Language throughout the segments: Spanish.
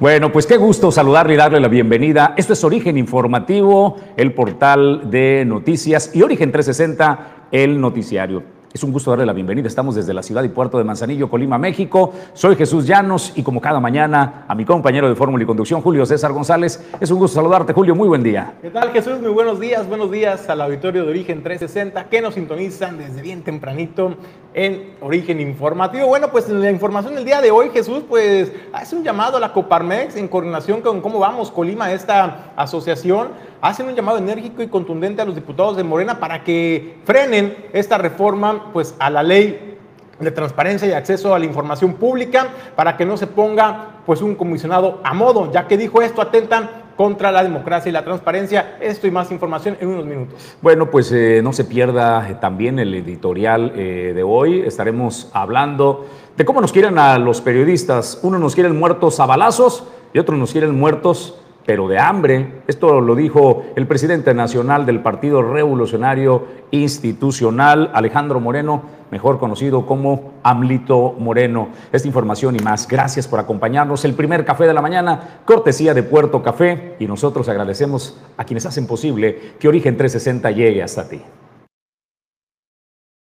Bueno, pues qué gusto saludarle y darle la bienvenida. Esto es Origen Informativo, el portal de noticias y Origen 360, el noticiario. Es un gusto darle la bienvenida. Estamos desde la ciudad y puerto de Manzanillo, Colima, México. Soy Jesús Llanos y como cada mañana a mi compañero de Fórmula y Conducción, Julio César González. Es un gusto saludarte, Julio. Muy buen día. ¿Qué tal, Jesús? Muy buenos días. Buenos días al auditorio de Origen 360 que nos sintonizan desde bien tempranito en Origen Informativo. Bueno, pues la información del día de hoy, Jesús, pues hace un llamado a la Coparmex en coordinación con cómo vamos Colima, esta asociación hacen un llamado enérgico y contundente a los diputados de Morena para que frenen esta reforma pues, a la ley de transparencia y acceso a la información pública para que no se ponga pues un comisionado a modo, ya que dijo esto atentan contra la democracia y la transparencia. Esto y más información en unos minutos. Bueno, pues eh, no se pierda eh, también el editorial eh, de hoy. Estaremos hablando de cómo nos quieren a los periodistas. Uno nos quieren muertos a balazos y otros nos quieren muertos pero de hambre. Esto lo dijo el presidente nacional del Partido Revolucionario Institucional, Alejandro Moreno, mejor conocido como Amlito Moreno. Esta información y más, gracias por acompañarnos. El primer café de la mañana, cortesía de Puerto Café, y nosotros agradecemos a quienes hacen posible que Origen 360 llegue hasta ti.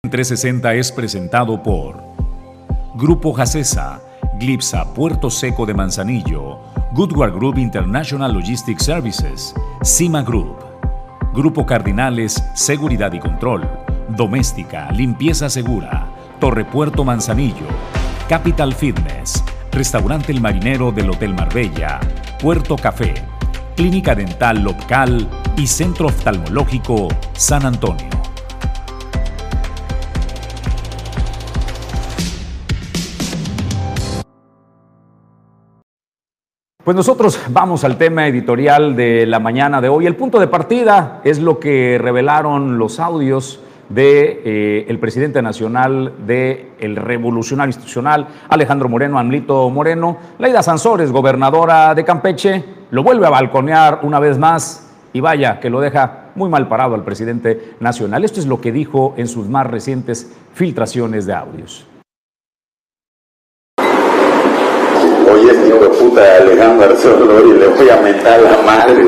360 es presentado por Grupo Jacesa, Glipsa Puerto Seco de Manzanillo, Goodward Group International Logistics Services, CIMA Group, Grupo Cardinales Seguridad y Control, Doméstica, Limpieza Segura, Torre Puerto Manzanillo, Capital Fitness, Restaurante El Marinero del Hotel Marbella, Puerto Café, Clínica Dental Local y Centro Oftalmológico San Antonio. Pues nosotros vamos al tema editorial de la mañana de hoy. El punto de partida es lo que revelaron los audios de eh, presidente nacional el Revolucionario Institucional, Alejandro Moreno, Amlito Moreno. Laida Sansores, gobernadora de Campeche, lo vuelve a balconear una vez más y vaya que lo deja muy mal parado al presidente nacional. Esto es lo que dijo en sus más recientes filtraciones de audios. Oye, este hijo de puta de Alejandro y le voy a mentar la madre.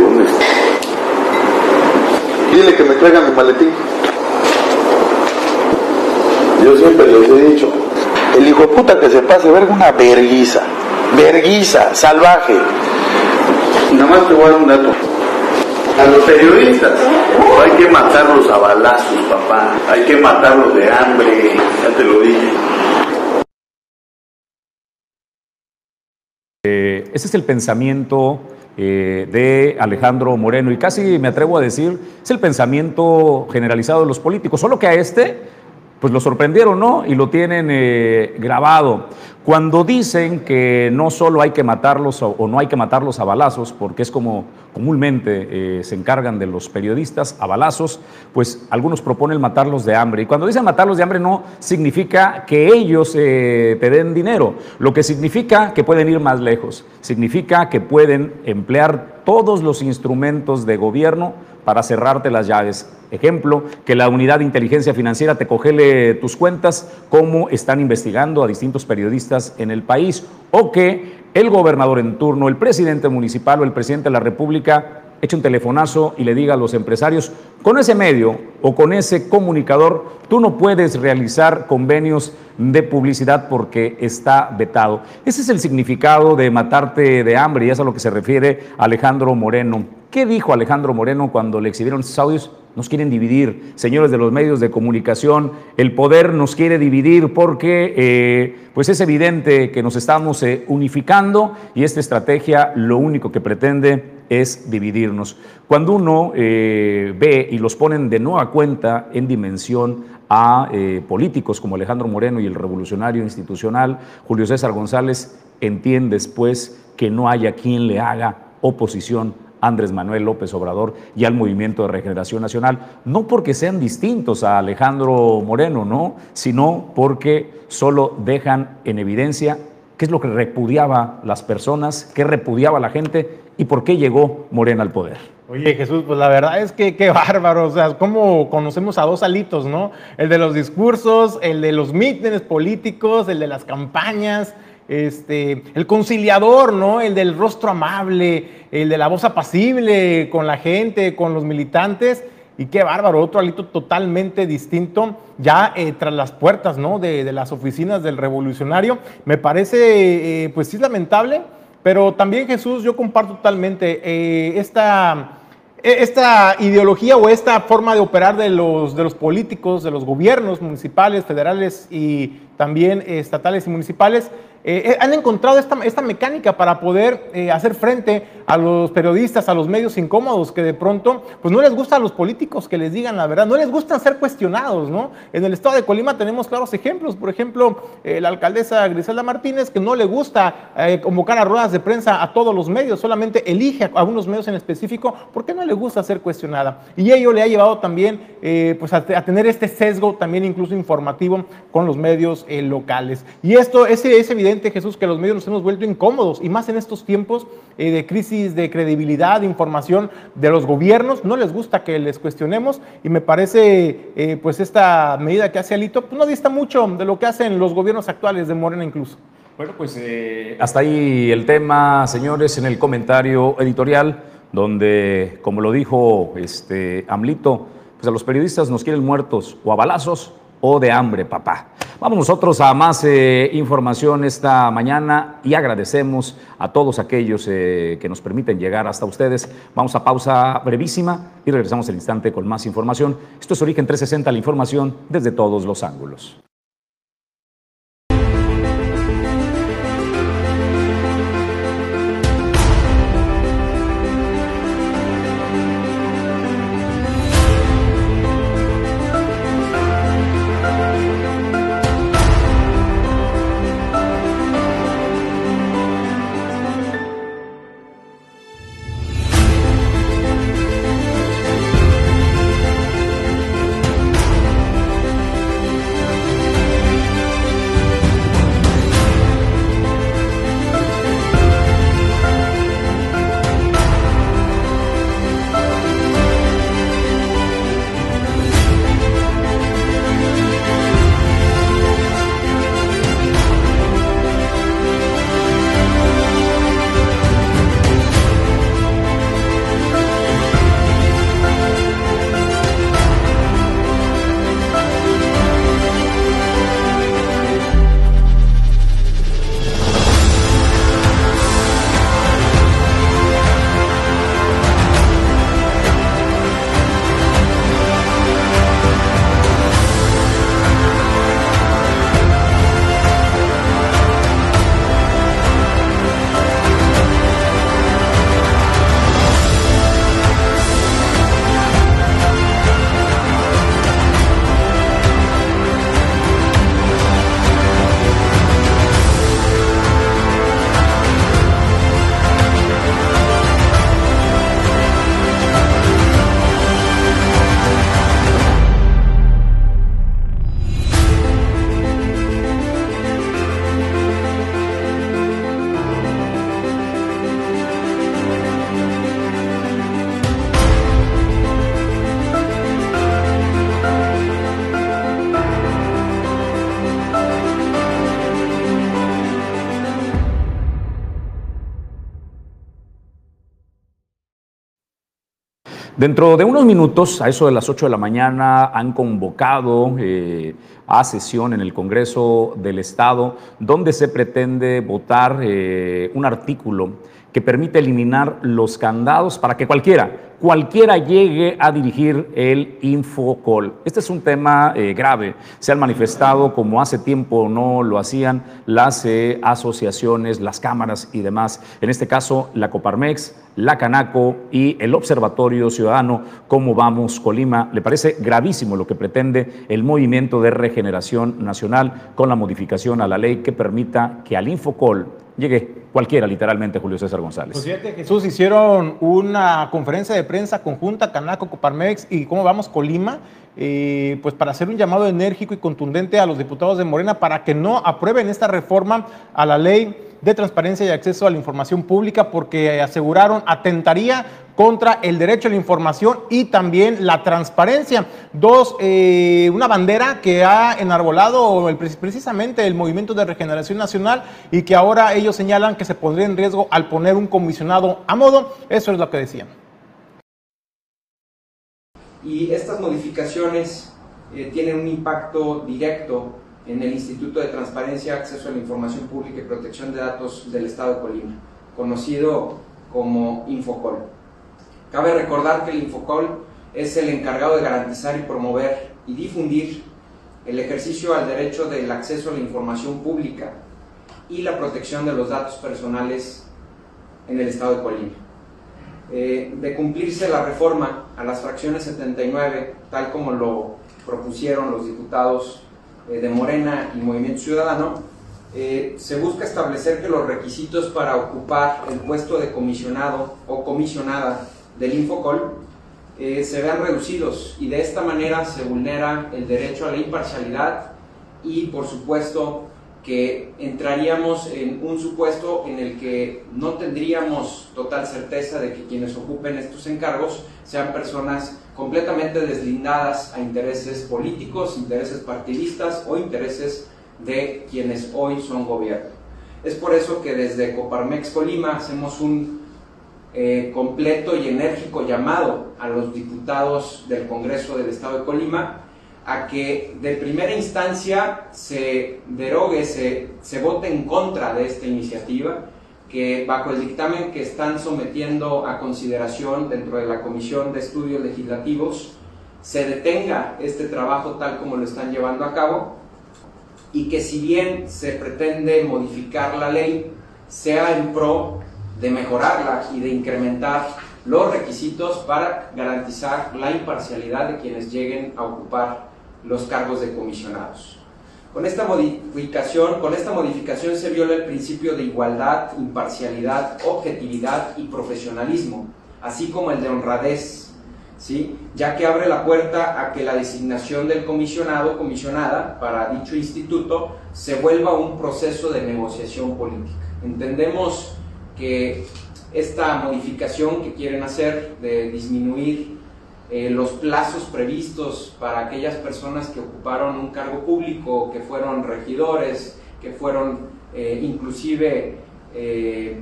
Dile que me traiga mi maletín. Yo siempre les he dicho, El hijo de puta que se pase verga una verguiza. Verguiza, salvaje. nada más te voy a dar un dato. A los periodistas hay que matarlos a balazos, papá. Hay que matarlos de hambre, ya te lo dije. Eh, ese es el pensamiento eh, de Alejandro Moreno y casi me atrevo a decir, es el pensamiento generalizado de los políticos, solo que a este pues lo sorprendieron, ¿no? Y lo tienen eh, grabado. Cuando dicen que no solo hay que matarlos o, no hay que matarlos a balazos, porque es como comúnmente eh, se encargan de los periodistas a balazos, pues algunos proponen matarlos de hambre. Y cuando dicen matarlos de hambre no significa que ellos eh, te den dinero, lo que significa que pueden ir más lejos, significa que pueden emplear todos los instrumentos de gobierno para cerrarte las llaves. Ejemplo, que la unidad de inteligencia financiera te cogele tus cuentas, cómo están investigando a distintos periodistas en el país, o que el gobernador en turno, el presidente municipal o el presidente de la República eche un telefonazo y le diga a los empresarios, con ese medio o con ese comunicador, tú no puedes realizar convenios de publicidad porque está vetado. Ese es el significado de matarte de hambre y es a lo que se refiere Alejandro Moreno. ¿Qué dijo Alejandro Moreno cuando le exhibieron esos audios? Nos quieren dividir, señores de los medios de comunicación, el poder nos quiere dividir porque eh, pues es evidente que nos estamos eh, unificando y esta estrategia lo único que pretende es dividirnos. Cuando uno eh, ve y los ponen de nueva cuenta en dimensión a políticos como Alejandro Moreno y el revolucionario institucional Julio César González, entiendes pues que no haya quien le haga oposición Andrés Manuel López Obrador y al Movimiento de Regeneración Nacional, no porque sean distintos a Alejandro Moreno, no, sino porque solo dejan en evidencia qué es lo que repudiaba las personas, qué repudiaba la gente y por qué llegó Morena al poder. Oye Jesús, pues la verdad es que qué bárbaro, o sea, cómo conocemos a dos alitos, ¿no? El de los discursos, el de los mítines políticos, el de las campañas, este, el conciliador, ¿no? El del rostro amable, el de la voz apacible con la gente, con los militantes. Y qué bárbaro, otro alito totalmente distinto, ya eh, tras las puertas, ¿no? De, las oficinas del revolucionario. Me parece, eh, pues sí, lamentable, pero también Jesús, yo comparto totalmente eh, esta e, esta ideología o esta forma de operar de los, de los políticos, de los gobiernos municipales, federales y también estatales y municipales, eh, eh, han encontrado esta, esta, mecánica para poder eh, hacer frente a los periodistas, a los medios incómodos que de pronto, pues no les gusta a los políticos que les digan la verdad, no les gusta ser cuestionados, ¿no? En el estado de Colima tenemos claros ejemplos, por ejemplo, la alcaldesa Griselda Martínez, que no le gusta convocar a ruedas de prensa a todos los medios, solamente elige a algunos medios en específico porque no le gusta ser cuestionada. Y ello le ha llevado también pues a, tener este sesgo también incluso informativo con los medios locales. Y esto es, es evidente Jesús, que los medios nos hemos vuelto incómodos y más en estos tiempos eh, de crisis de credibilidad, de información de los gobiernos. No les gusta que les cuestionemos y me parece, eh, pues, esta medida que hace Alito, pues no dista mucho de lo que hacen los gobiernos actuales de Morena incluso. Bueno, pues eh, hasta ahí el tema, señores, en el comentario editorial, donde, como lo dijo este Amlito, pues a los periodistas nos quieren muertos o a balazos o de hambre, papá. Vamos nosotros a más eh, información esta mañana y agradecemos a todos aquellos eh, que nos permiten llegar hasta ustedes. Vamos a pausa brevísima y regresamos el instante con más información. Esto es Origen 360, la información desde todos los ángulos. Dentro de unos minutos, a eso de las 8 de la mañana, han convocado eh, a sesión en el Congreso del Estado donde se pretende votar eh, un artículo que permite eliminar los candados para que cualquiera cualquiera llegue a dirigir el Infocol. Este es un tema eh, grave. Se han manifestado como hace tiempo no lo hacían las eh, asociaciones, las cámaras y demás. En este caso, la Coparmex, la Canaco y el Observatorio Ciudadano, ¿Cómo vamos Colima? Le parece gravísimo lo que pretende el Movimiento de Regeneración Nacional con la modificación a la ley que permita que al Infocol llegue cualquiera, literalmente, Julio César González. Pues Jesús, hicieron una conferencia de prensa conjunta, Canaco, Coparmex y cómo vamos Colima, eh, pues para hacer un llamado enérgico y contundente a los diputados de Morena para que no aprueben esta reforma a la ley de transparencia y acceso a la información pública porque aseguraron atentaría contra el derecho a la información y también la transparencia. Dos, eh, una bandera que ha enarbolado precisamente el Movimiento de Regeneración Nacional y que ahora ellos señalan que se pondría en riesgo al poner un comisionado a modo. Eso es lo que decían. Y estas modificaciones eh, tienen un impacto directo en el Instituto de Transparencia, Acceso a la Información Pública y Protección de Datos del Estado de Colima, conocido como Infocol. Cabe recordar que el Infocol es el encargado de garantizar y promover y difundir el ejercicio al derecho del acceso a la información pública y la protección de los datos personales en el Estado de Colima. Eh, de cumplirse la reforma a las fracciones 79, tal como lo propusieron los diputados eh, de Morena y Movimiento Ciudadano, eh, se busca establecer que los requisitos para ocupar el puesto de comisionado o comisionada del Infocol eh, se vean reducidos y de esta manera se vulnera el derecho a la imparcialidad y por supuesto que entraríamos en un supuesto en el que no tendríamos total certeza de que quienes ocupen estos encargos sean personas completamente deslindadas a intereses políticos, intereses partidistas o intereses de quienes hoy son gobierno. Es por eso que desde Coparmex Colima hacemos un eh, completo y enérgico llamado a los diputados del Congreso del Estado de Colima a que de primera instancia se derogue, se, se vote en contra de esta iniciativa que bajo el dictamen que están sometiendo a consideración dentro de la Comisión de Estudios Legislativos se detenga este trabajo tal como lo están llevando a cabo y que si bien se pretende modificar la ley, sea en pro de mejorarla y de incrementar los requisitos para garantizar la imparcialidad de quienes lleguen a ocupar los cargos de comisionados. Con esta modificación, con esta modificación se viola el principio de igualdad, imparcialidad, objetividad y profesionalismo, así como el de honradez, ¿sí? ya que abre la puerta a que la designación del comisionado comisionada para dicho instituto se vuelva un proceso de negociación política. Entendemos que esta modificación que quieren hacer de disminuir eh, los plazos previstos para aquellas personas que ocuparon un cargo público, que fueron regidores, que fueron eh, inclusive, eh,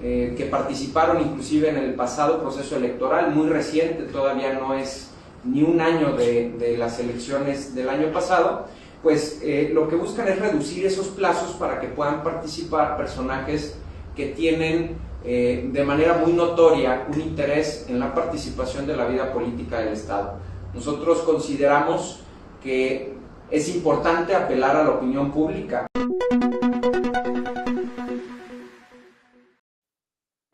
que participaron inclusive en el pasado proceso electoral, muy reciente, todavía no es ni un año de, de las elecciones del año pasado, pues lo que buscan es reducir esos plazos para que puedan participar personajes que tienen eh, de manera muy notoria un interés en la participación de la vida política del Estado. Nosotros consideramos que es importante apelar a la opinión pública.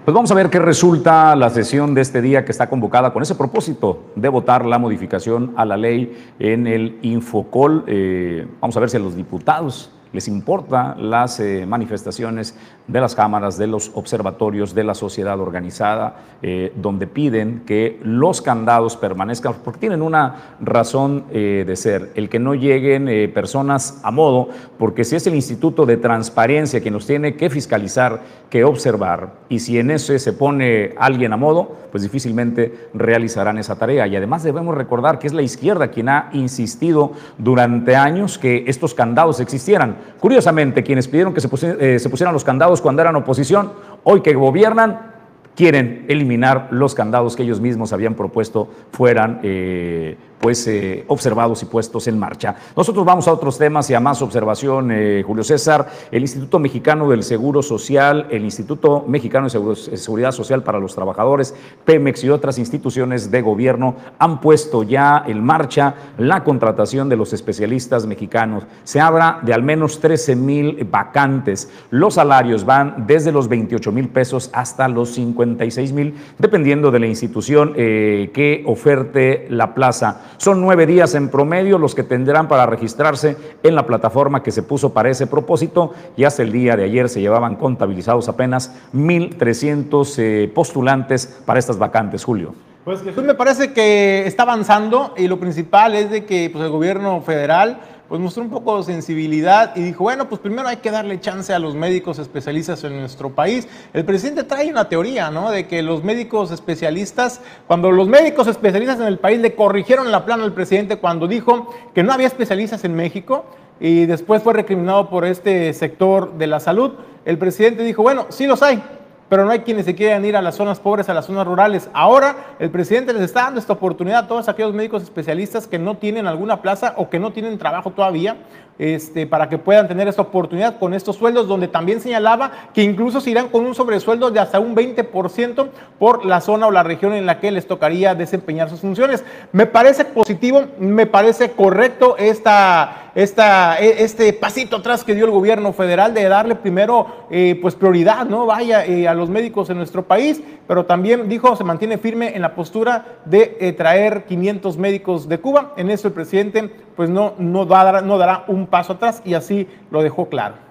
Pues vamos a ver qué resulta la sesión de este día que está convocada con ese propósito de votar la modificación a la ley en el Infocol. Eh, vamos a ver si los diputados les importa las eh, manifestaciones de las cámaras, de los observatorios, de la sociedad organizada, eh, donde piden que los candados permanezcan, porque tienen una razón eh, de ser, el que no lleguen personas a modo, porque si es el Instituto de Transparencia quien nos tiene que fiscalizar, que observar, y si en ese se pone alguien a modo, pues difícilmente realizarán esa tarea. Y además debemos recordar que es la izquierda quien ha insistido durante años que estos candados existieran. Curiosamente, quienes pidieron que se, pusieran los candados cuando eran oposición, hoy que gobiernan, quieren eliminar los candados que ellos mismos habían propuesto fueran eh, pues eh, observados y puestos en marcha. Nosotros vamos a otros temas y a más observación, eh, Julio César. El Instituto Mexicano del Seguro Social, el Instituto Mexicano de Seguridad Social para los Trabajadores, Pemex y otras instituciones de gobierno han puesto ya en marcha la contratación de los especialistas mexicanos. Se habla de al menos 13 mil vacantes. Los salarios van desde los 28 mil pesos hasta los 56 mil, dependiendo de la institución eh, que oferte la plaza. Son nueve días en promedio los que tendrán para registrarse en la plataforma que se puso para ese propósito y hasta el día de ayer se llevaban contabilizados apenas 1.300 eh, postulantes para estas vacantes, Julio. Pues Jesús me parece que está avanzando y lo principal es de que pues, el gobierno federal pues mostró un poco de sensibilidad y dijo, bueno, pues primero hay que darle chance a los médicos especialistas en nuestro país. El presidente trae una teoría, ¿no? De que los médicos especialistas, cuando los médicos especialistas en el país le corrigieron la plana al presidente cuando dijo que no había especialistas en México y después fue recriminado por este sector de la salud, el presidente dijo, bueno, sí los hay, pero no hay quienes se quieran ir a las zonas pobres, a las zonas rurales. Ahora el presidente les está dando esta oportunidad a todos aquellos médicos especialistas que no tienen alguna plaza o que no tienen trabajo todavía este, para que puedan tener esta oportunidad con estos sueldos, donde también señalaba que incluso se irán con un sobresueldo de hasta un 20% por la zona o la región en la que les tocaría desempeñar sus funciones. Me parece positivo, me parece correcto esta, e, este pasito atrás que dio el gobierno federal de darle primero eh, pues prioridad, ¿no? Vaya eh, a los médicos en nuestro país, pero también dijo, se mantiene firme en la postura de eh, traer 500 médicos de Cuba. En eso el presidente pues no, no, dará, no dará un paso atrás y así lo dejó claro.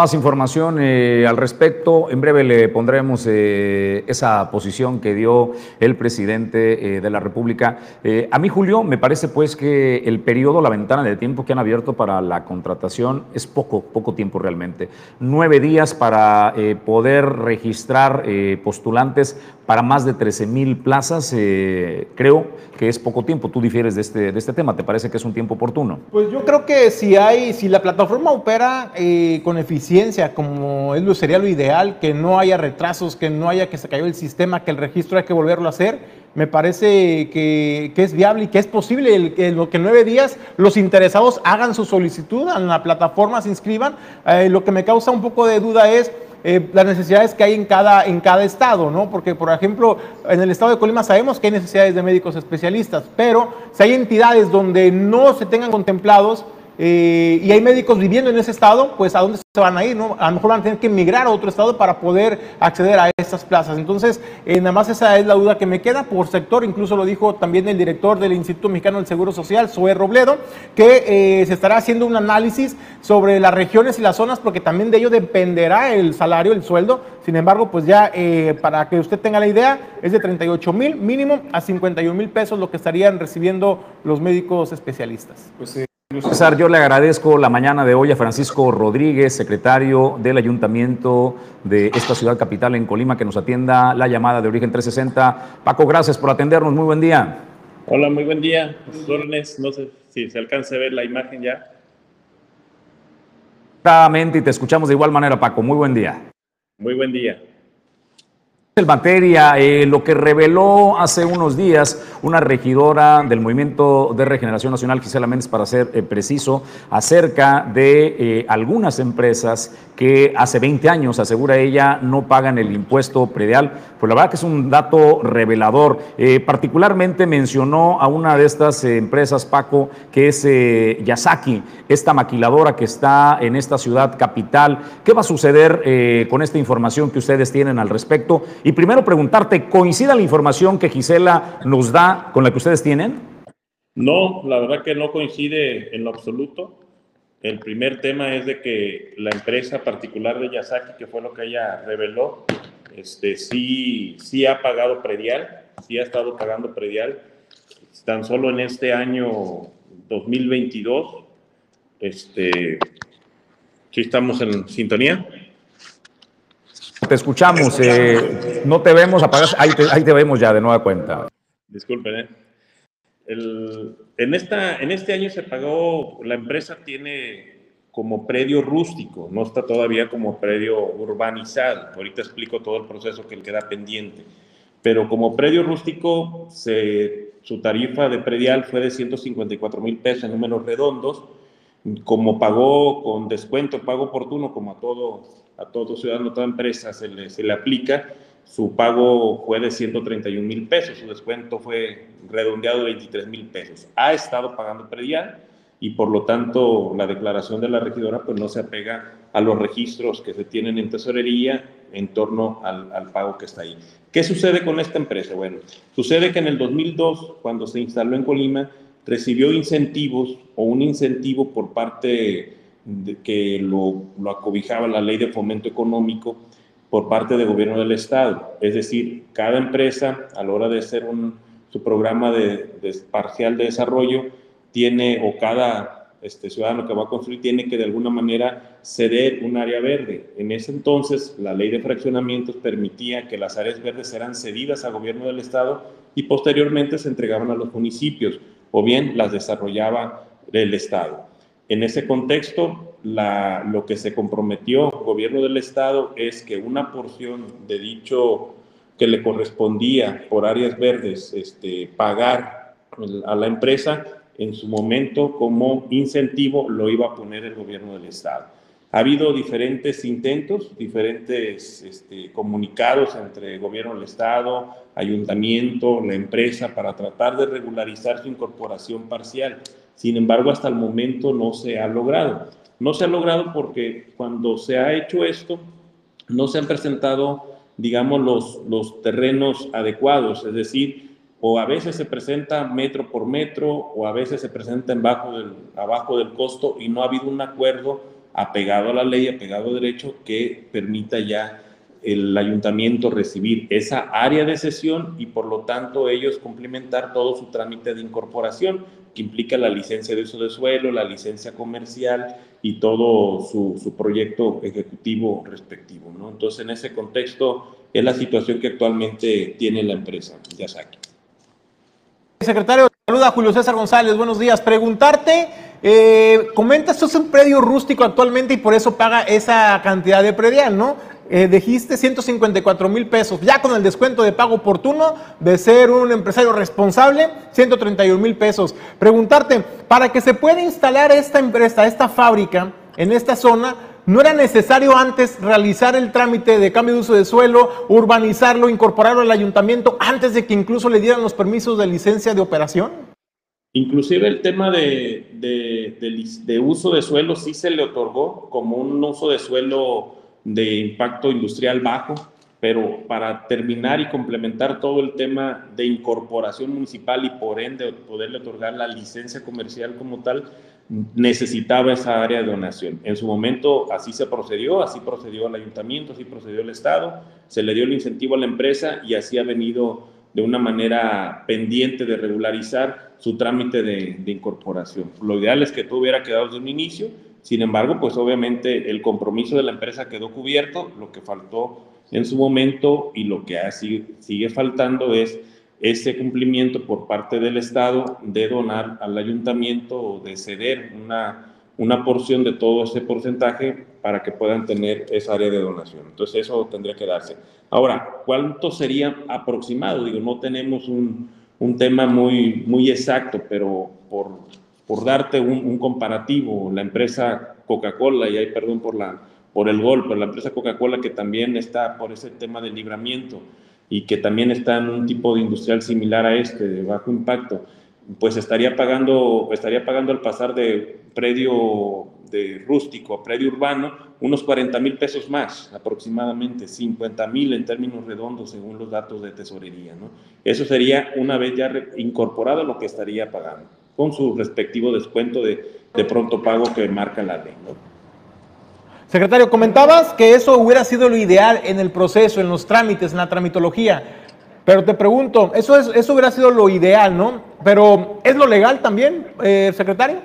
Más información eh, al respecto. En breve le pondremos eh, esa posición que dio el presidente eh, de la República. a mí, Julio, me parece pues que el periodo, la ventana de tiempo que han abierto para la contratación es poco, poco tiempo realmente. Nueve días para poder registrar postulantes para más de 13 mil plazas. creo que es poco tiempo. Tú difieres de este, de este tema. ¿Te parece que es un tiempo oportuno? Pues yo creo que si hay, si la plataforma opera con eficiencia, como es sería lo ideal, que no haya retrasos, que no haya que se cayó el sistema, que el registro hay que volverlo a hacer, me parece que, es viable y que es posible el, que en lo que nueve días los interesados hagan su solicitud en la plataforma, se inscriban. Eh, lo que me causa un poco de duda es eh, las necesidades que hay en cada, en cada estado, ¿no? Porque, por ejemplo, en el estado de Colima sabemos que hay necesidades de médicos especialistas, pero si hay entidades donde no se tengan contemplados, eh, y hay médicos viviendo en ese estado, pues a dónde se van a ir, ¿no? A lo mejor van a tener que emigrar a otro estado para poder acceder a estas plazas. Entonces, eh, nada más esa es la duda que me queda por sector, incluso lo dijo también el director del Instituto Mexicano del Seguro Social, Zoe Robledo, que eh, se estará haciendo un análisis sobre las regiones y las zonas, porque también de ello dependerá el salario, el sueldo. Sin embargo, pues ya para que usted tenga la idea, es de 38 mil mínimo a 51 mil pesos lo que estarían recibiendo los médicos especialistas. Pues, César, yo le agradezco la mañana de hoy a Francisco Rodríguez, secretario del Ayuntamiento de esta ciudad capital en Colima, que nos atienda la llamada de Origen 360. Paco, gracias por atendernos. Muy buen día. Hola, muy buen día. no sé si se alcanza a ver la imagen ya. Exactamente, y te escuchamos de igual manera, Paco. Muy buen día. Muy buen día. En materia, eh, lo que reveló hace unos días una regidora del Movimiento de Regeneración Nacional, Gisela Méndez, para ser eh, preciso, acerca de eh, algunas empresas que hace 20 años, asegura ella, no pagan el impuesto predial. Pues la verdad que es un dato revelador. particularmente mencionó a una de estas empresas, Paco, que es Yasaki, esta maquiladora que está en esta ciudad capital. ¿Qué va a suceder con esta información que ustedes tienen al respecto? Y primero preguntarte, ¿coincide la información que Gisela nos da con la que ustedes tienen? No, la verdad que no coincide en lo absoluto. El primer tema es de que la empresa particular de Yasaki, que fue lo que ella reveló, este, sí, sí ha pagado predial, sí ha estado pagando predial. Tan solo en este año 2022, este, sí estamos en sintonía te escuchamos. Eh, no te vemos, apagas. Ahí te, te vemos ya de nueva cuenta. Disculpen, ¿eh? en, esta, en este año se pagó, la empresa tiene como predio rústico, no está todavía como predio urbanizado. Ahorita explico todo el proceso que queda pendiente. pero como predio rústico, su tarifa de predial fue de 154 mil pesos en números redondos, como pagó con descuento, pago oportuno, como a todo, a todo ciudadano, toda empresa se le, se le aplica, su pago fue de 131 mil pesos, su descuento fue redondeado de 23 mil pesos. Ha estado pagando predial y por lo tanto la declaración de la regidora pues no se apega a los registros que se tienen en tesorería en torno al, al, pago que está ahí. ¿Qué sucede con esta empresa? Bueno, sucede que en el 2002, cuando se instaló en Colima, recibió incentivos o un incentivo por parte de que lo, acobijaba la ley de fomento económico por parte del gobierno del estado. Es decir, cada empresa a la hora de hacer un, su programa de, de parcial de desarrollo tiene o cada este ciudadano que va a construir tiene que de alguna manera ceder un área verde. En ese entonces, la ley de fraccionamientos permitía que las áreas verdes eran cedidas al gobierno del Estado y posteriormente se entregaban a los municipios o bien las desarrollaba el Estado. En ese contexto, lo que se comprometió el gobierno del Estado es que una porción de dicho que le correspondía por áreas verdes este, pagar a la empresa en su momento como incentivo lo iba a poner el gobierno del Estado. Ha habido diferentes intentos, diferentes este, comunicados entre el gobierno del Estado, ayuntamiento, la empresa, para tratar de regularizar su incorporación parcial. Sin embargo, hasta el momento no se ha logrado. No se ha logrado porque cuando se ha hecho esto, no se han presentado, digamos, los, los terrenos adecuados, es decir, o a veces se presenta metro por metro o a veces se presenta en bajo del, abajo del costo y no ha habido un acuerdo apegado a la ley, apegado a derecho que permita ya el ayuntamiento recibir esa área de sesión y por lo tanto ellos complementar todo su trámite de incorporación que implica la licencia de uso de suelo, la licencia comercial y todo su, su proyecto ejecutivo respectivo. ¿no? Entonces en ese contexto es la situación que actualmente tiene la empresa Yasaki. Secretario, saluda Julio César González, buenos días. Preguntarte, eh, comenta, esto es un predio rústico actualmente y por eso paga esa cantidad de predial, ¿no? Eh, dijiste 154 mil pesos, ya con el descuento de pago oportuno de ser un empresario responsable, 131 mil pesos. Preguntarte, para que se pueda instalar esta empresa, esta fábrica en esta zona, ¿No era necesario antes realizar el trámite de cambio de uso de suelo, urbanizarlo, incorporarlo al ayuntamiento antes de que incluso le dieran los permisos de licencia de operación? Inclusive el tema de, de, de, uso de suelo sí se le otorgó como un uso de suelo de impacto industrial bajo, pero para terminar y complementar todo el tema de incorporación municipal y por ende poderle otorgar la licencia comercial como tal, necesitaba esa área de donación. En su momento así se procedió, así procedió el ayuntamiento, así procedió el Estado, se le dio el incentivo a la empresa y así ha venido de una manera pendiente de regularizar su trámite de, de incorporación. Lo ideal es que todo hubiera quedado desde un inicio, sin embargo, pues obviamente el compromiso de la empresa quedó cubierto, lo que faltó en su momento y lo que sigue faltando es ese cumplimiento por parte del Estado de donar al ayuntamiento o de ceder una, una porción de todo ese porcentaje para que puedan tener esa área de donación. Entonces eso tendría que darse. Ahora, ¿cuánto sería aproximado? Digo, no tenemos un, un tema muy, muy exacto, pero por, por darte un, un comparativo, la empresa Coca-Cola, y hay perdón por, la, por el gol, pero la empresa Coca-Cola que también está por ese tema de libramiento, y que también está en un tipo de industrial similar a este, de bajo impacto, pues estaría pagando, estaría pagando al pasar de predio de rústico a predio urbano unos 40 mil pesos más, aproximadamente 50 mil en términos redondos según los datos de tesorería. ¿no? Eso sería una vez ya incorporado lo que estaría pagando, con su respectivo descuento de, de pronto pago que marca la ley. ¿no? Secretario, comentabas que eso hubiera sido lo ideal en el proceso, en los trámites, en la tramitología. Pero te pregunto, eso, es, eso hubiera sido lo ideal, ¿no? Pero ¿es lo legal también, eh, secretario?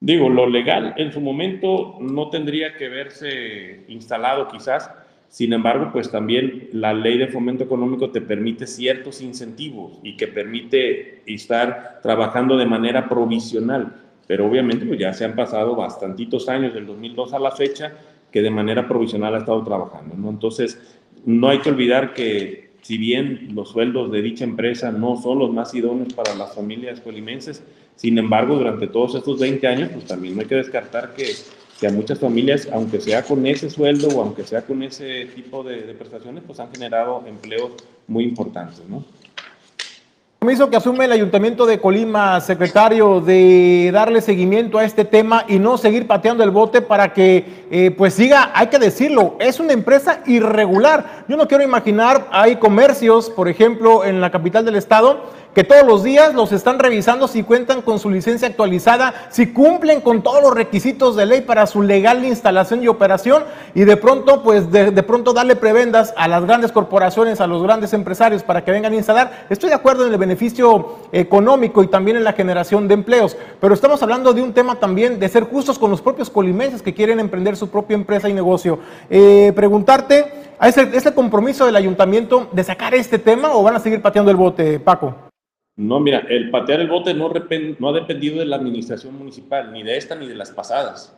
Digo, lo legal en su momento no tendría que verse instalado quizás, sin embargo, pues también la ley de fomento económico te permite ciertos incentivos y que permite estar trabajando de manera provisional pero obviamente pues ya se han pasado bastantitos años, del 2002 a la fecha, que de manera provisional ha estado trabajando, ¿no? Entonces, no hay que olvidar que si bien los sueldos de dicha empresa no son los más idóneos para las familias colimenses, sin embargo, durante todos estos 20 años, pues también no hay que descartar que, que a muchas familias, aunque sea con ese sueldo o aunque sea con ese tipo de, de prestaciones, pues han generado empleos muy importantes, ¿no? Compromiso que asume el Ayuntamiento de Colima, secretario, de darle seguimiento a este tema y no seguir pateando el bote para que, eh, pues siga, hay que decirlo, es una empresa irregular. Yo no quiero imaginar, hay comercios, por ejemplo, en la capital del estado, que todos los días los están revisando si cuentan con su licencia actualizada, si cumplen con todos los requisitos de ley para su legal instalación y operación y de pronto, pues de, de, pronto darle prebendas a las grandes corporaciones, a los grandes empresarios para que vengan a instalar. Estoy de acuerdo en el beneficio económico y también en la generación de empleos, pero estamos hablando de un tema también de ser justos con los propios colimenses que quieren emprender su propia empresa y negocio. Eh, preguntarte, ¿es el, ¿es el compromiso del ayuntamiento de sacar este tema o van a seguir pateando el bote, Paco? No, mira, el patear el bote no, ha dependido de la administración municipal, ni de esta ni de las pasadas.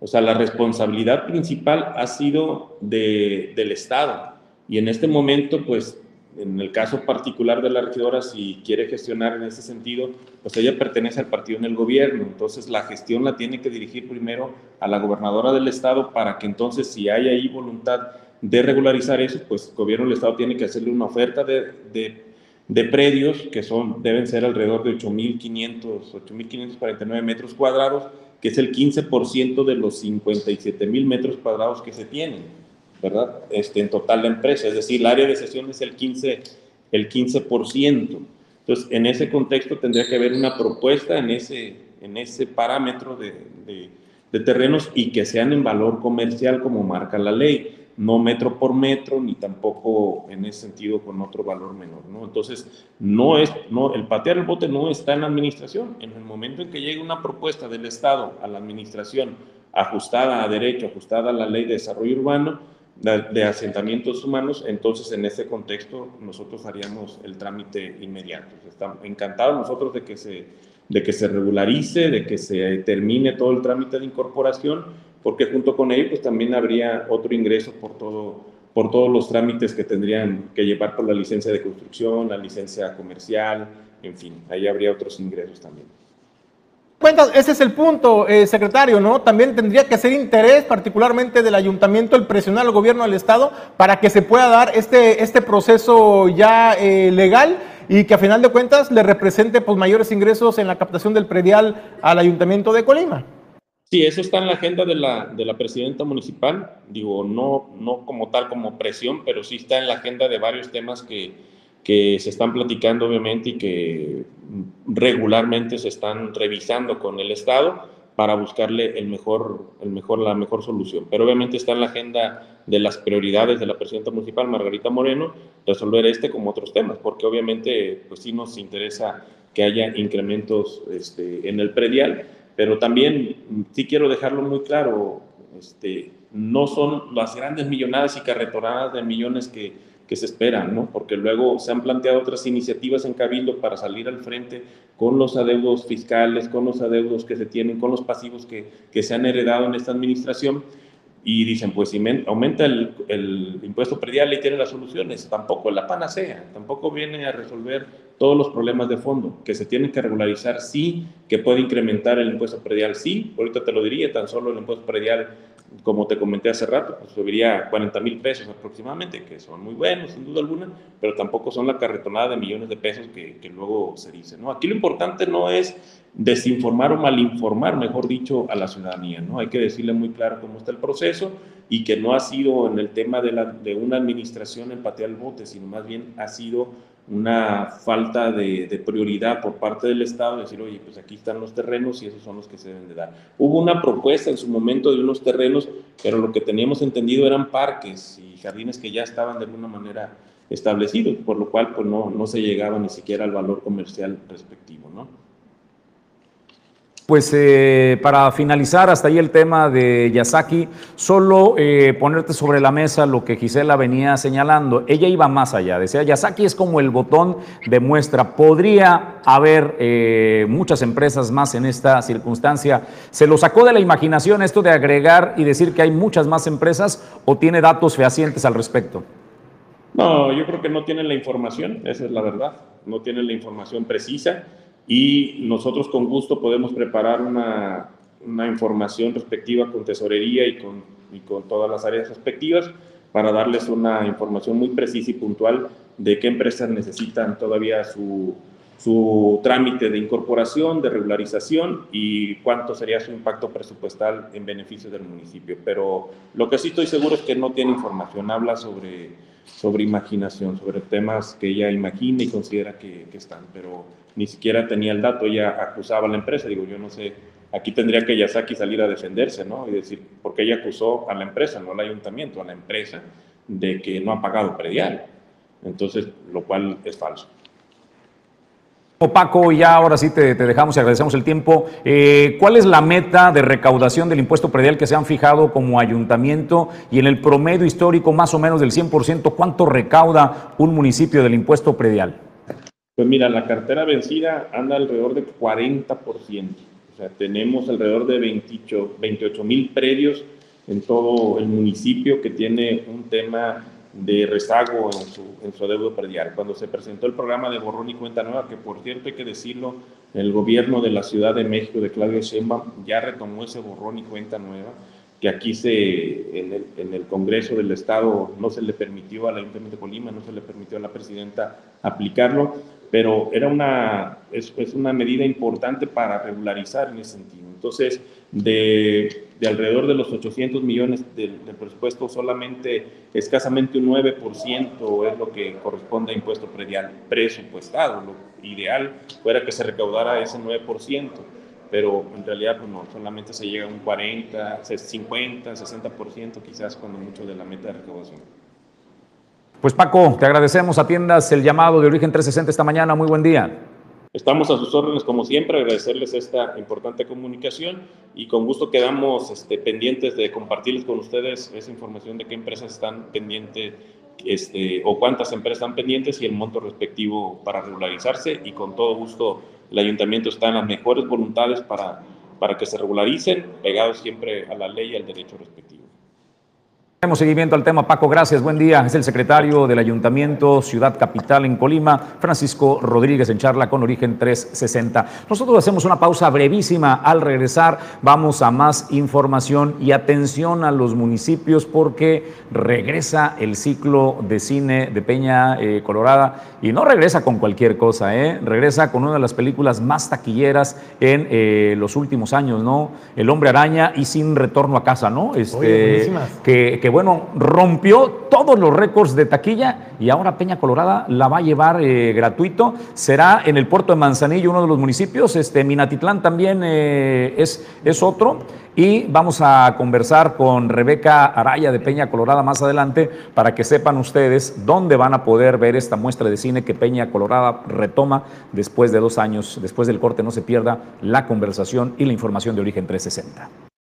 O sea, la responsabilidad principal ha sido de, del Estado. Y en este momento, pues, en el caso particular de la regidora, si quiere gestionar en ese sentido, pues ella pertenece al partido en el gobierno. Entonces, la gestión la tiene que dirigir primero a la gobernadora del Estado para que entonces, si hay ahí voluntad de regularizar eso, pues el gobierno del Estado tiene que hacerle una oferta de, de de predios que son, deben ser alrededor de 8.500, 8.549 metros cuadrados, que es el 15% de los 57.000 metros cuadrados que se tienen, ¿verdad? Este, en total la empresa, es decir, el área de sesión es el 15%. El 15%. Entonces, en ese contexto tendría que haber una propuesta en ese, en ese parámetro de, de, de terrenos y que sean en valor comercial como marca la ley no metro por metro, ni tampoco en ese sentido con otro valor menor, ¿no? Entonces, no es, no, el patear el bote no está en la administración. En el momento en que llegue una propuesta del Estado a la administración ajustada a derecho, ajustada a la ley de desarrollo urbano, de, asentamientos humanos, entonces en ese contexto nosotros haríamos el trámite inmediato. Estamos encantados nosotros de que se, de que se regularice, de que se termine todo el trámite de incorporación, porque junto con ello pues también habría otro ingreso por todo por todos los trámites que tendrían que llevar por la licencia de construcción, la licencia comercial, en fin, ahí habría otros ingresos también. Cuentas, ese es el punto, eh, secretario, ¿no? También tendría que ser interés, particularmente del ayuntamiento, el presionar al gobierno del Estado para que se pueda dar este, este proceso ya eh, legal y que a final de cuentas le represente pues, mayores ingresos en la captación del predial al ayuntamiento de Colima. Sí, eso está en la agenda de la, de la presidenta municipal, digo, no, no como tal como presión, pero sí está en la agenda de varios temas que, que se están platicando obviamente y que regularmente se están revisando con el Estado para buscarle el mejor, el mejor, la mejor solución. Pero obviamente está en la agenda de las prioridades de la presidenta municipal, Margarita Moreno, resolver este como otros temas, porque obviamente pues sí nos interesa que haya incrementos este, en el predial, pero también sí quiero dejarlo muy claro, este, no son las grandes millonadas y carretonadas de millones que, que se esperan, ¿no? porque luego se han planteado otras iniciativas en Cabildo para salir al frente con los adeudos fiscales, con los adeudos que se tienen, con los pasivos que, que se han heredado en esta administración y dicen, pues aumenta el, impuesto predial y tiene las soluciones, tampoco la panacea, tampoco viene a resolver todos los problemas de fondo, que se tienen que regularizar, sí, que puede incrementar el impuesto predial, sí, ahorita te lo diría, tan solo el impuesto predial, como te comenté hace rato, pues subiría 40 mil pesos aproximadamente, que son muy buenos, sin duda alguna, pero tampoco son la carretonada de millones de pesos que, luego se dice, ¿no? Aquí lo importante no es desinformar o malinformar, mejor dicho, a la ciudadanía. ¿no? Hay que decirle muy claro cómo está el proceso y que no ha sido en el tema de, la, de una administración empatear el bote, sino más bien ha sido una falta de, prioridad por parte del Estado, decir, oye, pues aquí están los terrenos y esos son los que se deben de dar. Hubo una propuesta en su momento de unos terrenos, pero lo que teníamos entendido eran parques y jardines que ya estaban de alguna manera establecidos, por lo cual pues no, no se llegaba ni siquiera al valor comercial respectivo, ¿no? Pues eh, para finalizar, hasta ahí el tema de Yasaki, solo eh, ponerte sobre la mesa lo que Gisela venía señalando. Ella iba más allá, decía, Yasaki es como el botón de muestra. Podría haber eh, muchas empresas más en esta circunstancia. ¿Se lo sacó de la imaginación esto de agregar y decir que hay muchas más empresas o tiene datos fehacientes al respecto? No, yo creo que no tienen la información, esa es la verdad, no tienen la información precisa y nosotros con gusto podemos preparar una, una información respectiva con tesorería y con, y con todas las áreas respectivas para darles una información muy precisa y puntual de qué empresas necesitan todavía su, su trámite de incorporación, de regularización y cuánto sería su impacto presupuestal en beneficio del municipio. Pero lo que sí estoy seguro es que no tiene información, habla sobre, sobre imaginación, sobre temas que ella imagina y considera que, que están, pero ni siquiera tenía el dato, ella acusaba a la empresa, digo, yo no sé, aquí tendría que Yasaki salir a defenderse, ¿no? Y decir, porque ella acusó a la empresa, no al ayuntamiento, a la empresa, de que no ha pagado predial. Entonces, lo cual es falso. Paco, ya ahora sí te, te dejamos y agradecemos el tiempo. Eh, ¿Cuál es la meta de recaudación del impuesto predial que se han fijado como ayuntamiento y en el promedio histórico más o menos del 100%, cuánto recauda un municipio del impuesto predial? Pues mira, la cartera vencida anda alrededor de 40%. O sea, tenemos alrededor de 28 mil predios en todo el municipio que tiene un tema de rezago en su, en su predial. Cuando se presentó el programa de borrón y cuenta nueva, que por cierto hay que decirlo, el gobierno de la Ciudad de México de Claudia Sheinbaum ya retomó ese borrón y cuenta nueva, que aquí se, en el, en el Congreso del Estado no se le permitió al Ayuntamiento de Colima, no se le permitió a la presidenta aplicarlo, pero era una, es, es una medida importante para regularizar en ese sentido. Entonces, de, de alrededor de los 800 millones del, del, presupuesto, solamente escasamente un 9% es lo que corresponde a impuesto predial presupuestado. Lo ideal fuera que se recaudara ese 9%, pero en realidad pues no, solamente se llega a un 40, 50, 60% quizás cuando mucho de la meta de recaudación. Pues Paco, te agradecemos, atiendas el llamado de Origen 360 esta mañana, muy buen día. Estamos a sus órdenes, como siempre, agradecerles esta importante comunicación y con gusto quedamos este, pendientes de compartirles con ustedes esa información de qué empresas están pendientes este, o cuántas empresas están pendientes y el monto respectivo para regularizarse y con todo gusto el ayuntamiento está en las mejores voluntades para, para que se regularicen, pegados siempre a la ley y al derecho respectivo. Tenemos seguimiento al tema, Paco, gracias, buen día. Es el secretario del Ayuntamiento Ciudad Capital en Colima, Francisco Rodríguez, en charla con Origen 360. Nosotros hacemos una pausa brevísima. Al regresar vamos a más información y atención a los municipios porque regresa el ciclo de cine de Peña eh, Colorada y no regresa con cualquier cosa, ¿eh? regresa con una de las películas más taquilleras en eh, los últimos años, ¿no? El Hombre Araña y Sin Retorno a Casa, ¿no? Este, Oye, que, que bueno, rompió todos los récords de taquilla y ahora Peña Colorada la va a llevar eh, gratuito. Será en el puerto de Manzanillo, uno de los municipios. Este, Minatitlán también eh, es, es otro. Y vamos a conversar con Rebeca Araya de Peña Colorada más adelante para que sepan ustedes dónde van a poder ver esta muestra de cine que Peña Colorada retoma después de dos años. Después del corte no se pierda la conversación y la información de Origen 360.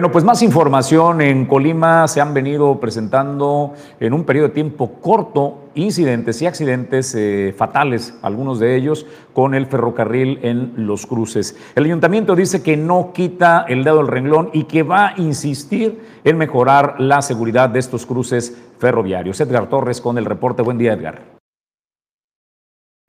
Bueno, pues más información en Colima se han venido presentando en un periodo de tiempo corto incidentes y accidentes eh, fatales, algunos de ellos con el ferrocarril en los cruces. El ayuntamiento dice que no quita el dedo del renglón y que va a insistir en mejorar la seguridad de estos cruces ferroviarios. Edgar Torres con el reporte. Buen día, Edgar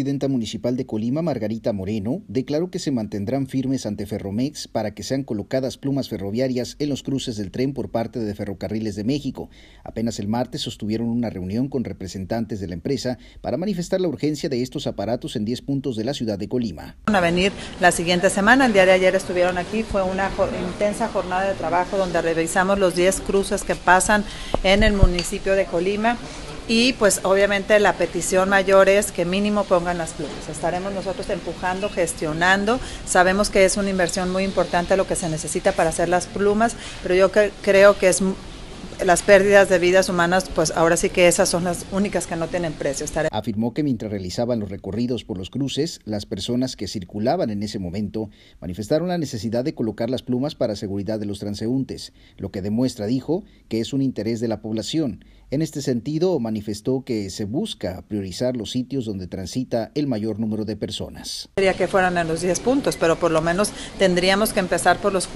presidenta municipal de Colima, Margarita Moreno, declaró que se mantendrán firmes ante Ferromex para que sean colocadas plumas ferroviarias en los cruces del tren por parte de Ferrocarriles de México. Apenas el martes sostuvieron una reunión con representantes de la empresa para manifestar la urgencia de estos aparatos en 10 puntos de la ciudad de Colima. Van a venir la siguiente semana, el día de ayer estuvieron aquí, fue una intensa jornada de trabajo donde revisamos los 10 cruces que pasan en el municipio de Colima y pues obviamente la petición mayor es que mínimo pongan las plumas. Estaremos nosotros empujando, gestionando. Sabemos que es una inversión muy importante lo que se necesita para hacer las plumas, pero yo creo que es las pérdidas de vidas humanas, pues ahora sí que esas son las únicas que no tienen precio. Afirmó que mientras realizaban los recorridos por los cruces, las personas que circulaban en ese momento manifestaron la necesidad de colocar las plumas para seguridad de los transeúntes, lo que demuestra, dijo, que es un interés de la población. En este sentido, manifestó que se busca priorizar los sitios donde transita el mayor número de personas. Sería que fueran en los 10 puntos, pero por lo menos tendríamos que empezar por los,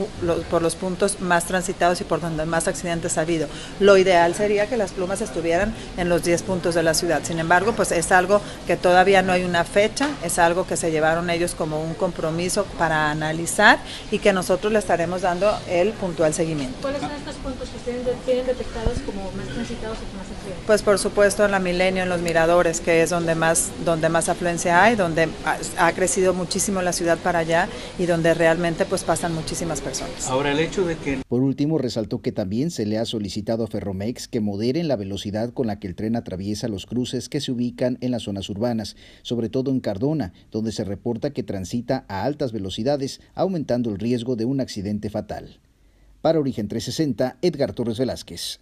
por los puntos más transitados y por donde más accidentes ha habido. Lo ideal sería que las plumas estuvieran en los 10 puntos de la ciudad. Sin embargo, pues es algo que todavía no hay una fecha, es algo que se llevaron ellos como un compromiso para analizar y que nosotros le estaremos dando el puntual seguimiento. ¿Cuáles son estos puntos que tienen detectados como más transitados más? Pues por supuesto en la Milenio, en los miradores, que es donde más, donde más afluencia hay, donde ha, crecido muchísimo la ciudad para allá y donde realmente pues pasan muchísimas personas. Ahora el hecho de que... Por último, resaltó que también se le ha solicitado a Ferromex que moderen la velocidad con la que el tren atraviesa los cruces que se ubican en las zonas urbanas, sobre todo en Cardona, donde se reporta que transita a altas velocidades, aumentando el riesgo de un accidente fatal. Para Origen 360, Edgar Torres Velázquez.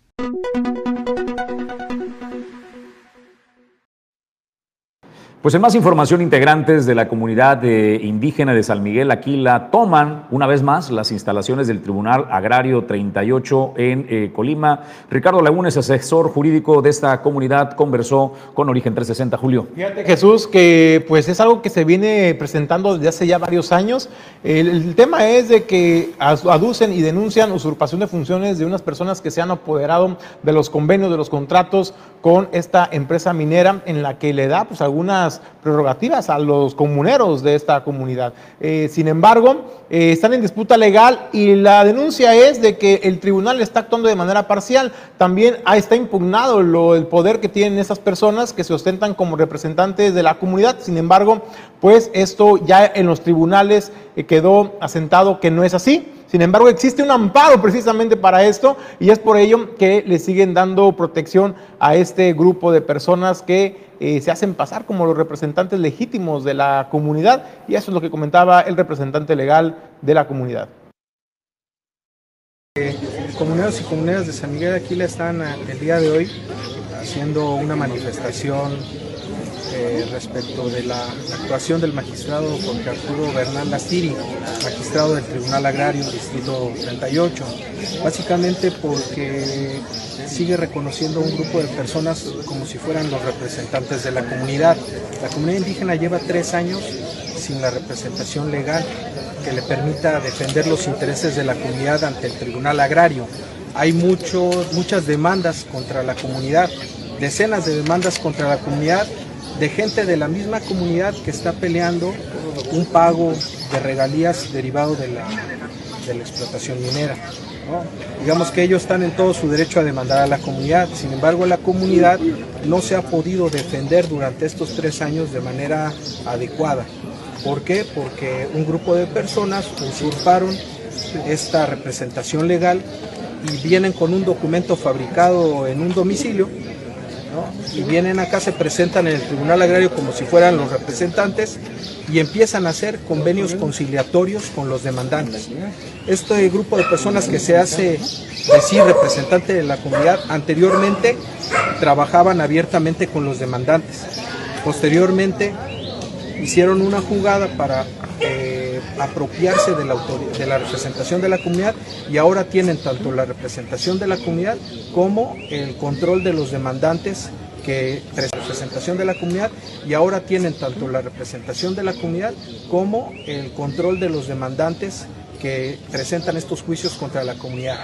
Pues en más información, integrantes de la comunidad indígena de San Miguel Aquila toman una vez más las instalaciones del Tribunal Agrario 38 en eh, Colima. Ricardo Lagunes, asesor jurídico de esta comunidad, conversó con Origen 360. Julio. Fíjate Jesús que pues es algo que se viene presentando desde hace ya varios años. El, el tema es de que aducen y denuncian usurpación de funciones de unas personas que se han apoderado de los convenios, de los contratos con esta empresa minera en la que le da pues algunas prerrogativas a los comuneros de esta comunidad. Eh, sin embargo, eh, están en disputa legal y la denuncia es de que el tribunal está actuando de manera parcial. También está impugnado lo, el poder que tienen esas personas que se ostentan como representantes de la comunidad. Sin embargo, pues esto ya en los tribunales eh, quedó asentado que no es así. Sin embargo, existe un amparo precisamente para esto y es por ello que le siguen dando protección a este grupo de personas que eh, se hacen pasar como los representantes legítimos de la comunidad y eso es lo que comentaba el representante legal de la comunidad. Eh, comuneros y comunidades de San Miguel de Aquila están eh, el día de hoy haciendo una manifestación respecto de la actuación del magistrado Jorge Arturo Bernal Lastiri, magistrado del Tribunal Agrario Distrito 38, básicamente porque sigue reconociendo a un grupo de personas como si fueran los representantes de la comunidad. La comunidad indígena lleva tres años sin la representación legal que le permita defender los intereses de la comunidad ante el Tribunal Agrario. Hay muchas demandas contra la comunidad, decenas de demandas contra la comunidad de gente de la misma comunidad que está peleando un pago de regalías derivado de la, explotación minera. Digamos que ellos están en todo su derecho a demandar a la comunidad, sin embargo la comunidad no se ha podido defender durante estos tres años de manera adecuada. ¿Por qué? Porque un grupo de personas usurparon esta representación legal y vienen con un documento fabricado en un domicilio y vienen acá, se presentan en el Tribunal Agrario como si fueran los representantes y empiezan a hacer convenios conciliatorios con los demandantes. Este grupo de personas que se hace decir representante de la comunidad anteriormente trabajaban abiertamente con los demandantes. Posteriormente hicieron una jugada para eh, apropiarse de la, de la representación de la comunidad y ahora tienen tanto la representación de la comunidad como el control de los demandantes que representación de la comunidad y ahora tienen tanto la representación de la comunidad como el control de los demandantes que presentan estos juicios contra la comunidad.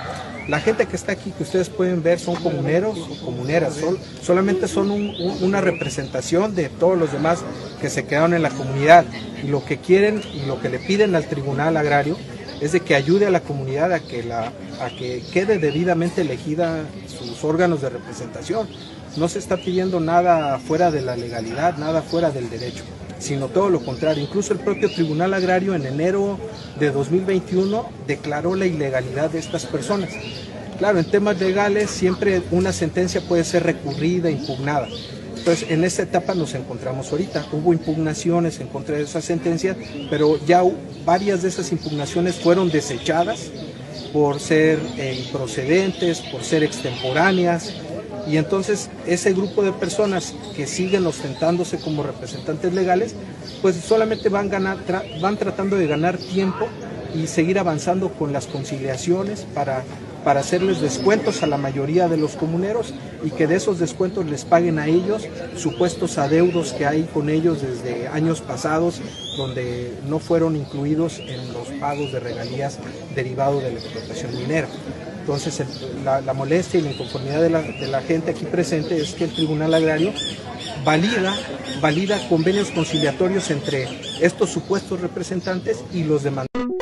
La gente que está aquí, que ustedes pueden ver, son comuneros o comuneras, solamente son una representación de todos los demás que se quedaron en la comunidad. Y lo que quieren y lo que le piden al Tribunal Agrario es de que ayude a la comunidad a que, la, a que quede debidamente elegida sus órganos de representación. No se está pidiendo nada fuera de la legalidad, nada fuera del derecho, sino todo lo contrario. Incluso el propio Tribunal Agrario en enero de 2021 declaró la ilegalidad de estas personas. Claro, en temas legales siempre una sentencia puede ser recurrida, impugnada. Entonces, en esta etapa nos encontramos ahorita. Hubo impugnaciones en contra de esa sentencia, pero ya varias de esas impugnaciones fueron desechadas por ser eh, improcedentes, por ser extemporáneas. Y entonces ese grupo de personas que siguen ostentándose como representantes legales, pues solamente van, ganar, van tratando de ganar tiempo y seguir avanzando con las conciliaciones para para hacerles descuentos a la mayoría de los comuneros y que de esos descuentos les paguen a ellos supuestos adeudos que hay con ellos desde años pasados donde no fueron incluidos en los pagos de regalías derivados de la explotación minera. Entonces la, molestia y la inconformidad de la, gente aquí presente es que el Tribunal Agrario valida, valida convenios conciliatorios entre estos supuestos representantes y los demandantes.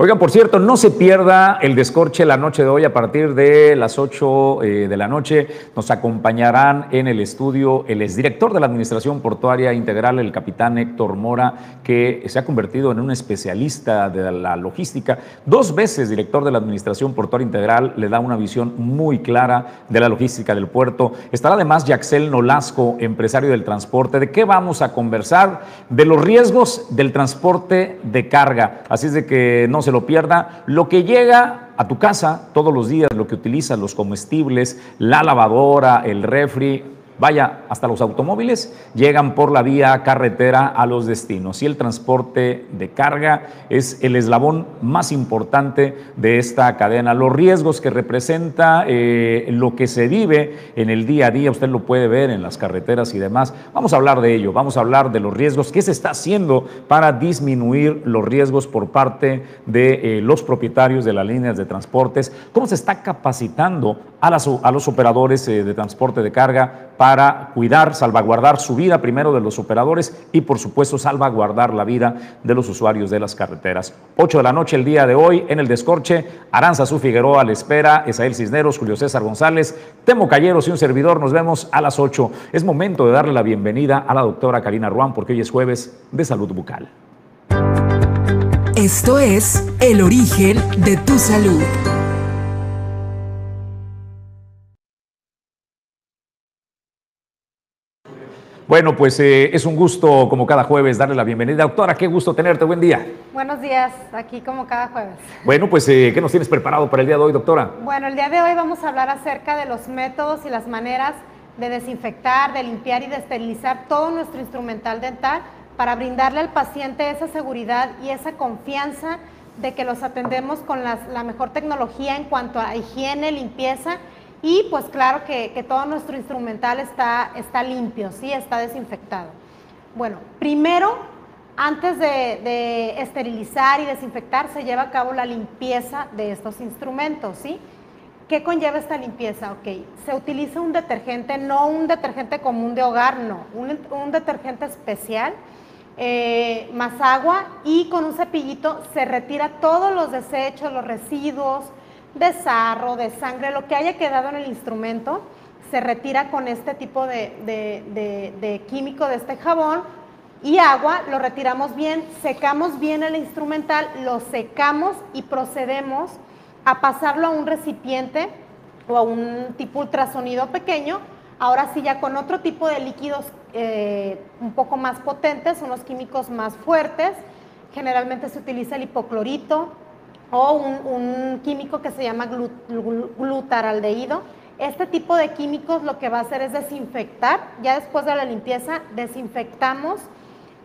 Oigan, por cierto, no se pierda el descorche la noche de hoy a partir de las 8 eh, de la noche. Nos acompañarán en el estudio el exdirector de la Administración Portuaria Integral, el capitán Héctor Mora, que se ha convertido en un especialista de la logística. Dos veces director de la Administración Portuaria Integral, le da una visión muy clara de la logística del puerto. Estará además Yaxel Nolasco, empresario del transporte. ¿De qué vamos a conversar? De los riesgos del transporte de carga. Así es de que no se se lo pierda. Lo que llega a tu casa todos los días, lo que utilizas, los comestibles, la lavadora, el refri, vaya, hasta los automóviles llegan por la vía carretera a los destinos y el transporte de carga es el eslabón más importante de esta cadena. Los riesgos que representa eh, lo que se vive en el día a día, usted lo puede ver en las carreteras y demás. Vamos a hablar de ello, vamos a hablar de los riesgos, qué se está haciendo para disminuir los riesgos por parte de eh, los propietarios de las líneas de transportes, cómo se está capacitando a, los operadores eh, de transporte de carga para cuidar, salvaguardar su vida primero de los operadores y por supuesto salvaguardar la vida de los usuarios de las carreteras. 8 de la noche el día de hoy en el Descorche, Aranza Figueroa le espera, Esael Cisneros, Julio César González, Temo Calleros y un servidor. Nos vemos a las 8. Es momento de darle la bienvenida a la doctora Karina Ruán porque hoy es jueves de salud bucal. Esto es El origen de tu salud. Bueno, pues eh, es un gusto, como cada jueves, darle la bienvenida. Doctora, qué gusto tenerte. Buen día. Buenos días, aquí como cada jueves. Bueno, pues, eh, ¿qué nos tienes preparado para el día de hoy, doctora? Bueno, el día de hoy vamos a hablar acerca de los métodos y las maneras de desinfectar, de limpiar y de esterilizar todo nuestro instrumental dental para brindarle al paciente esa seguridad y esa confianza de que los atendemos con la mejor tecnología en cuanto a higiene, limpieza y pues claro que, todo nuestro instrumental está, está limpio, ¿sí? está desinfectado. Bueno, primero, antes de, esterilizar y desinfectar, se lleva a cabo la limpieza de estos instrumentos. ¿sí? ¿Qué conlleva esta limpieza? Ok, se utiliza un detergente, no un detergente común de hogar, no, un, detergente especial, eh, más agua y con un cepillito se retira todos los desechos, los residuos, de sarro, de sangre, lo que haya quedado en el instrumento, se retira con este tipo de, químico de este jabón y agua, lo retiramos bien, secamos bien el instrumental, lo secamos y procedemos a pasarlo a un recipiente o a un tipo ultrasonido pequeño, ahora sí ya con otro tipo de líquidos eh, un poco más potentes, unos químicos más fuertes, generalmente se utiliza el hipoclorito, o un, químico que se llama glutaraldehído. Este tipo de químicos lo que va a hacer es desinfectar, ya después de la limpieza desinfectamos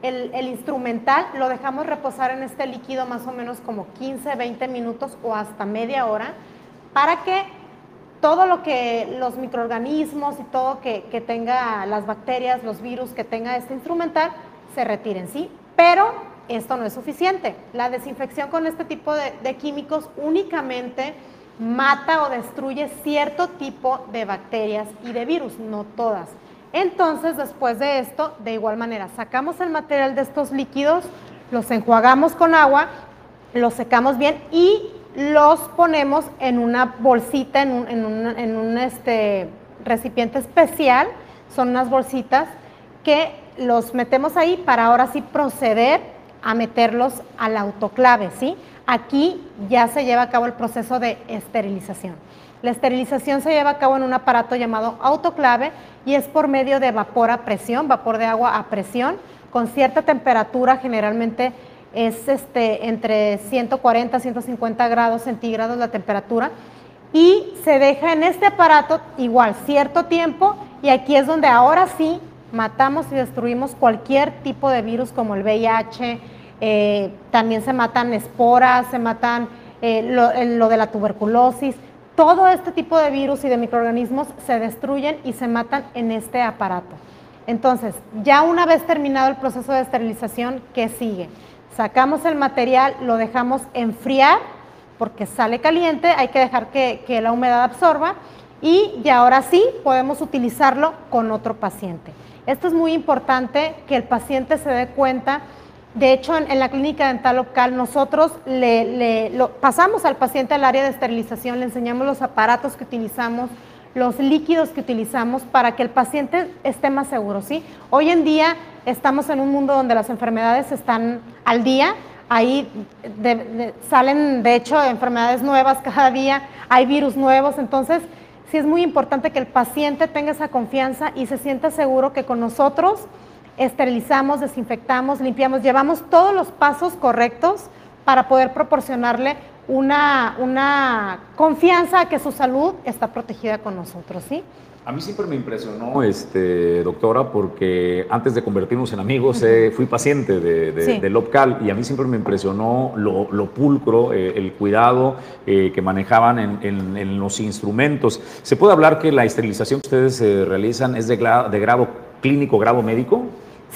el, el, instrumental, lo dejamos reposar en este líquido más o menos como 15, 20 minutos o hasta media hora para que todo lo que los microorganismos y todo que, que tenga las bacterias, los virus que tenga este instrumental, se retiren, ¿sí? Pero esto no es suficiente. La desinfección con este tipo de, químicos únicamente mata o destruye cierto tipo de bacterias y de virus, no todas. Entonces, después de esto, de igual manera, sacamos el material de estos líquidos, los enjuagamos con agua, los secamos bien y los ponemos en una bolsita, en un este, recipiente especial. Son unas bolsitas que los metemos ahí para ahora sí proceder a meterlos al autoclave, ¿sí? Aquí ya se lleva a cabo el proceso de esterilización. La esterilización se lleva a cabo en un aparato llamado autoclave y es por medio de vapor a presión, vapor de agua a presión, con cierta temperatura, generalmente es este, entre 140 a 150 grados centígrados la temperatura, y se deja en este aparato igual cierto tiempo y aquí es donde ahora sí matamos y destruimos cualquier tipo de virus como el VIH, eh, también se matan esporas, se matan eh, lo, lo, de la tuberculosis, todo este tipo de virus y de microorganismos se destruyen y se matan en este aparato. Entonces, ya una vez terminado el proceso de esterilización, ¿qué sigue? Sacamos el material, lo dejamos enfriar porque sale caliente, hay que dejar que, que la humedad absorba y ya ahora sí podemos utilizarlo con otro paciente. Esto es muy importante que el paciente se dé cuenta de hecho, en, la clínica dental local nosotros le, pasamos al paciente al área de esterilización, le enseñamos los aparatos que utilizamos, los líquidos que utilizamos para que el paciente esté más seguro. ¿sí? Hoy en día estamos en un mundo donde las enfermedades están al día, ahí salen de hecho enfermedades nuevas cada día, hay virus nuevos, entonces sí es muy importante que el paciente tenga esa confianza y se sienta seguro que con nosotros esterilizamos, desinfectamos, limpiamos, llevamos todos los pasos correctos para poder proporcionarle una, una confianza a que su salud está protegida con nosotros, ¿sí? A mí siempre me impresionó, este, doctora, porque antes de convertirnos en amigos eh, fui paciente de, de, sí. de, Lopcal y a mí siempre me impresionó lo, lo pulcro, eh, el cuidado eh, que manejaban en, en, en, los instrumentos. ¿Se puede hablar que la esterilización que ustedes eh, realizan es de, de grado clínico, grado médico?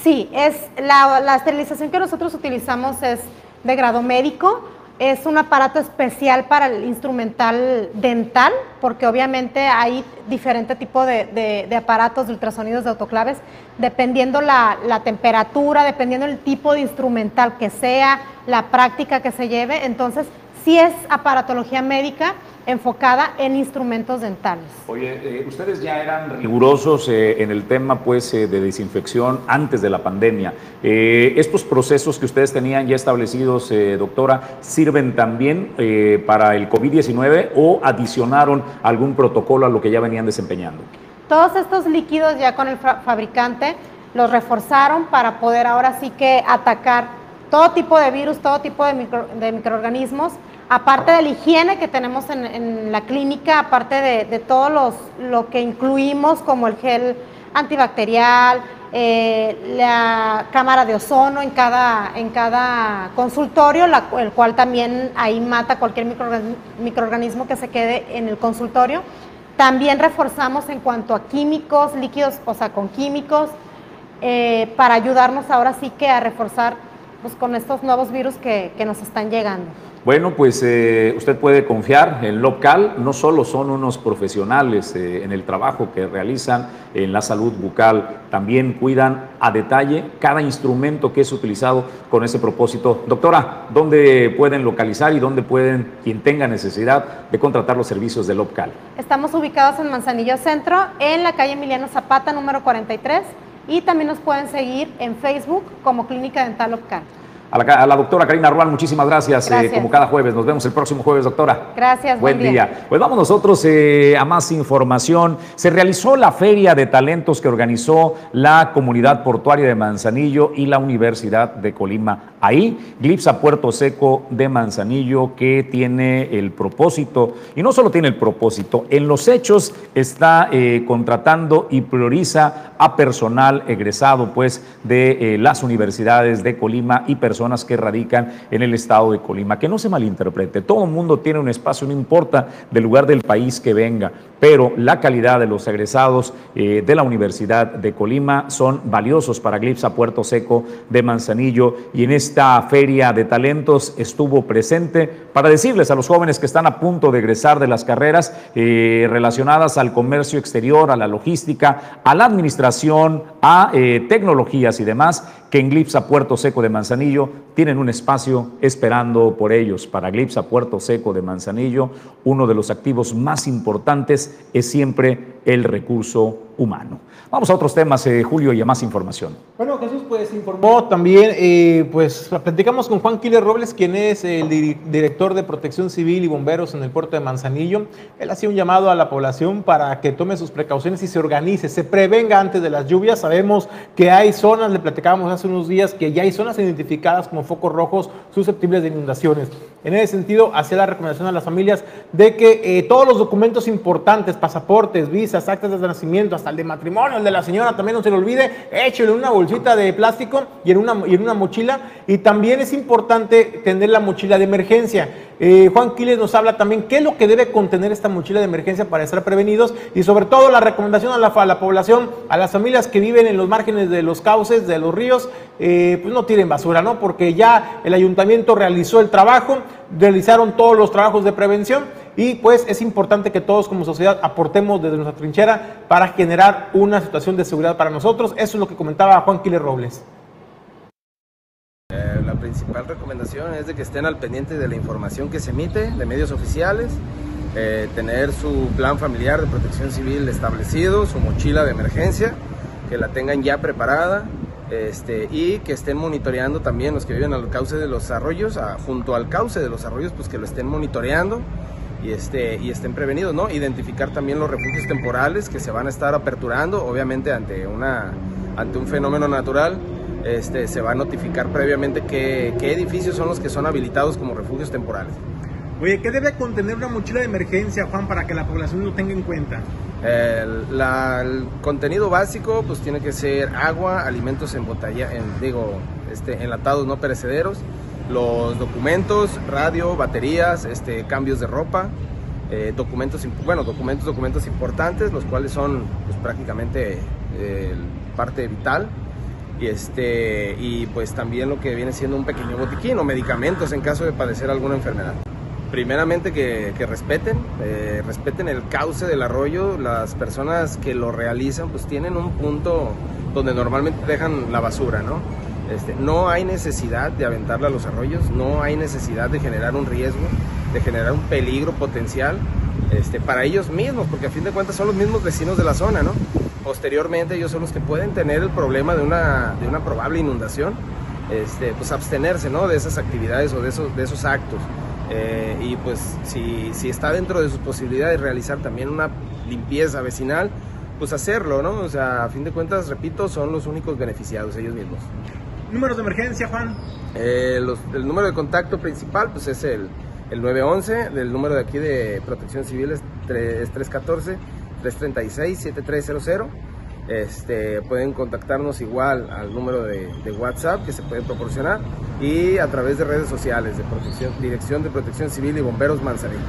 Sí, es la, la esterilización que nosotros utilizamos es de grado médico es un aparato especial para el instrumental dental, porque obviamente hay diferente tipo de, de, aparatos de ultrasonidos de autoclaves, dependiendo la, la, temperatura, dependiendo el tipo de instrumental que sea, la práctica que se lleve. Entonces, sí es aparatología médica enfocada en instrumentos dentales. Oye, eh, ustedes ya eran rigurosos eh, en el tema pues, eh, de desinfección antes de la pandemia. ¿Estos procesos que ustedes tenían ya establecidos, doctora, sirven también para el COVID-19 o adicionaron algún protocolo a lo que ya venían desempeñando? Todos estos líquidos ya con el fabricante los reforzaron para poder ahora sí que atacar todo tipo de virus, todo tipo de, micro, de microorganismos aparte de la higiene que tenemos en, la clínica, aparte de, de todo los, lo que incluimos como el gel antibacterial, eh, la cámara de ozono en cada, en cada consultorio, el cual también ahí mata cualquier microorganismo, que se quede en el consultorio. También reforzamos en cuanto a químicos, líquidos, o sea, con químicos, eh, para ayudarnos ahora sí que a reforzar pues, con estos nuevos virus que nos están llegando. Bueno, pues eh, usted puede confiar en local, no solo son unos profesionales eh, en el trabajo que realizan en la salud bucal, también cuidan a detalle cada instrumento que es utilizado con ese propósito. Doctora, ¿dónde pueden localizar y dónde pueden, quien tenga necesidad de contratar los servicios de local? Estamos ubicados en Manzanillo Centro, en la calle Emiliano Zapata, número 43, y también nos pueden seguir en Facebook como Clínica Dental Local. A la, a la, doctora Karina Rual, muchísimas gracias, gracias. Eh, como cada jueves. Nos vemos el próximo jueves, doctora. Gracias. Buen, buen día. día. Pues vamos nosotros eh, a más información. Se realizó la Feria de Talentos que organizó la Comunidad Portuaria de Manzanillo y la Universidad de Colima. Ahí, Glipsa Puerto Seco de Manzanillo, que tiene el propósito, y no solo tiene el propósito, en los hechos está eh, contratando y prioriza a personal egresado pues, de las universidades de Colima y personal personas que radican en el estado de Colima. Que no se malinterprete, todo el mundo tiene un espacio, no importa del lugar del país que venga, pero la calidad de los egresados eh, de la Universidad de Colima son valiosos para Glipsa Puerto Seco de Manzanillo y en esta feria de talentos estuvo presente para decirles a los jóvenes que están a punto de egresar de las carreras eh, relacionadas al comercio exterior, a la logística, a la administración, a eh, tecnologías y demás, que en Glipsa Puerto Seco de Manzanillo tienen un espacio esperando por ellos. Para Glipsa Puerto Seco de Manzanillo, uno de los activos más importantes es siempre el recurso humano. Vamos a otros temas, eh, Julio, y a más información. Bueno, Jesús, pues informó también, eh, pues platicamos con Juan Quiles Robles, quien es el director de Protección Civil y Bomberos en el puerto de Manzanillo. Él hacía un llamado a la población para que tome sus precauciones y se organice, se prevenga antes de las lluvias. Sabemos que hay zonas, le platicábamos hace unos días, que ya hay zonas identificadas como focos rojos susceptibles de inundaciones. En ese sentido, hacía la recomendación a las familias de que eh, todos los documentos importantes, pasaportes, visas, actas de nacimiento, hasta el de matrimonio, el de la señora, también no se lo olvide, échelo en una bolsita de plástico y en una, y en una mochila. Y también es importante tener la mochila de emergencia. Eh, Juan Quiles nos habla también qué es lo que debe contener esta mochila de emergencia para estar prevenidos y sobre todo la recomendación a la, población, a las familias que viven en los márgenes de los cauces, de los ríos, eh, pues no tiren basura, ¿no? Porque ya el ayuntamiento realizó el trabajo, realizaron todos los trabajos de prevención y pues es importante que todos como sociedad aportemos desde nuestra trinchera para generar una situación de seguridad para nosotros. Eso es lo que comentaba Juan Quiles Robles. Principal recomendación es de que estén al pendiente de la información que se emite de medios oficiales, eh, tener su plan familiar de protección civil establecido, su mochila de emergencia, que la tengan ya preparada este, y que estén monitoreando también los que viven al cauce de los arroyos, junto al cauce de los arroyos, pues que lo estén monitoreando y, este, y estén prevenidos, ¿no? Identificar también los refugios temporales que se van a estar aperturando, obviamente ante, una, ante un fenómeno natural. Este, se va a notificar previamente qué, qué edificios son los que son habilitados como refugios temporales. Oye, ¿qué debe contener una mochila de emergencia, Juan, para que la población lo tenga en cuenta? El, el contenido básico, pues tiene que ser agua, alimentos en botella, en, digo, este, enlatados no perecederos, los documentos, radio, baterías, este, cambios de ropa, eh, documentos, bueno, documentos, documentos importantes, los cuales son pues, prácticamente eh, parte vital. Y, este, y pues también lo que viene siendo un pequeño botiquín o medicamentos en caso de padecer alguna enfermedad. Primeramente que, respeten, eh, respeten el cauce del arroyo, las personas que lo realizan pues tienen un punto donde normalmente dejan la basura, ¿no? Este, no hay necesidad de aventarla a los arroyos, no hay necesidad de generar un riesgo, de generar un peligro potencial este, para ellos mismos, porque a fin de cuentas son los mismos vecinos de la zona, ¿no? Posteriormente ellos son los que pueden tener el problema de una, de una probable inundación, este, pues abstenerse, ¿no? De esas actividades o de esos, de esos actos. Eh, y pues si, si está dentro de sus posibilidades realizar también una limpieza vecinal, pues hacerlo, ¿no? O sea, a fin de cuentas, repito, son los únicos beneficiados ellos mismos. ¿Números de emergencia, Juan? Eh, el número de contacto principal pues es el, el 911, el número de aquí de protección civil es, 314-336-7300. Este, pueden contactarnos igual al número de, de, WhatsApp que se puede proporcionar y a través de redes sociales de protección, Dirección de Protección Civil y Bomberos Manzanillo.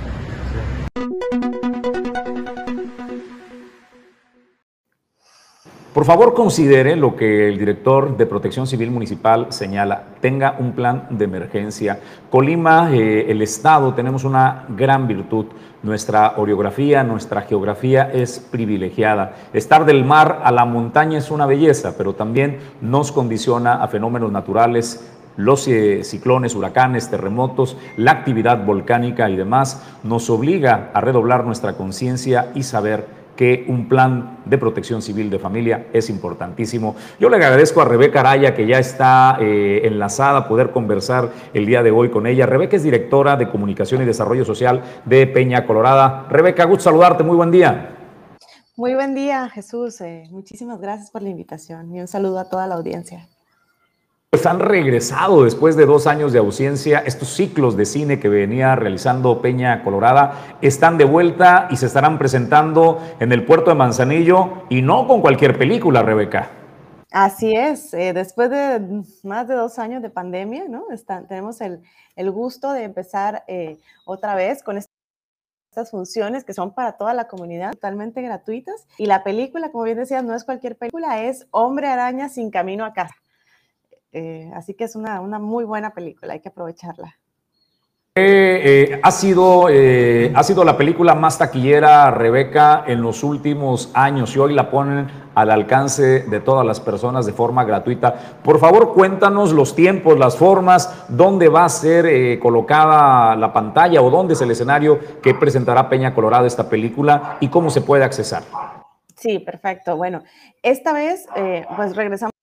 Por favor, considere lo que el director de Protección Civil Municipal señala. Tenga un plan de emergencia. Colima, eh, el Estado, tenemos una gran virtud. Nuestra orografía, nuestra geografía es privilegiada. Estar del mar a la montaña es una belleza, pero también nos condiciona a fenómenos naturales los eh, ciclones, huracanes, terremotos, la actividad volcánica y demás, nos obliga a redoblar nuestra conciencia y saber que un plan de protección civil de familia es importantísimo. Yo le agradezco a Rebeca Araya que ya está eh, enlazada poder conversar el día de hoy con ella. Rebeca es directora de Comunicación y Desarrollo Social de Peña Colorada. Rebeca, gusto saludarte, muy buen día. Muy buen día, Jesús. Eh, muchísimas gracias por la invitación y un saludo a toda la audiencia. Pues han regresado después de dos años de ausencia. Estos ciclos de cine que venía realizando Peña Colorada están de vuelta y se estarán presentando en el puerto de Manzanillo y no con cualquier película, Rebeca. Así es, eh, después de más de dos años de pandemia, ¿no? tenemos el, gusto de empezar eh, otra vez con estas funciones que son para toda la comunidad, totalmente gratuitas. Y la película, como bien decías, no es cualquier película, es Hombre Araña sin camino a casa. Eh, así que es una, una muy buena película, hay que aprovecharla. Eh, ha, sido, eh, ha sido la película más taquillera, Rebeca, en los últimos años y hoy la ponen al alcance de todas las personas de forma gratuita. Por favor, cuéntanos los tiempos, las formas, dónde va a ser eh, colocada la pantalla o dónde es el escenario que presentará Peña Colorado esta película y cómo se puede accesar. Sí, perfecto. Bueno, esta vez pues regresamos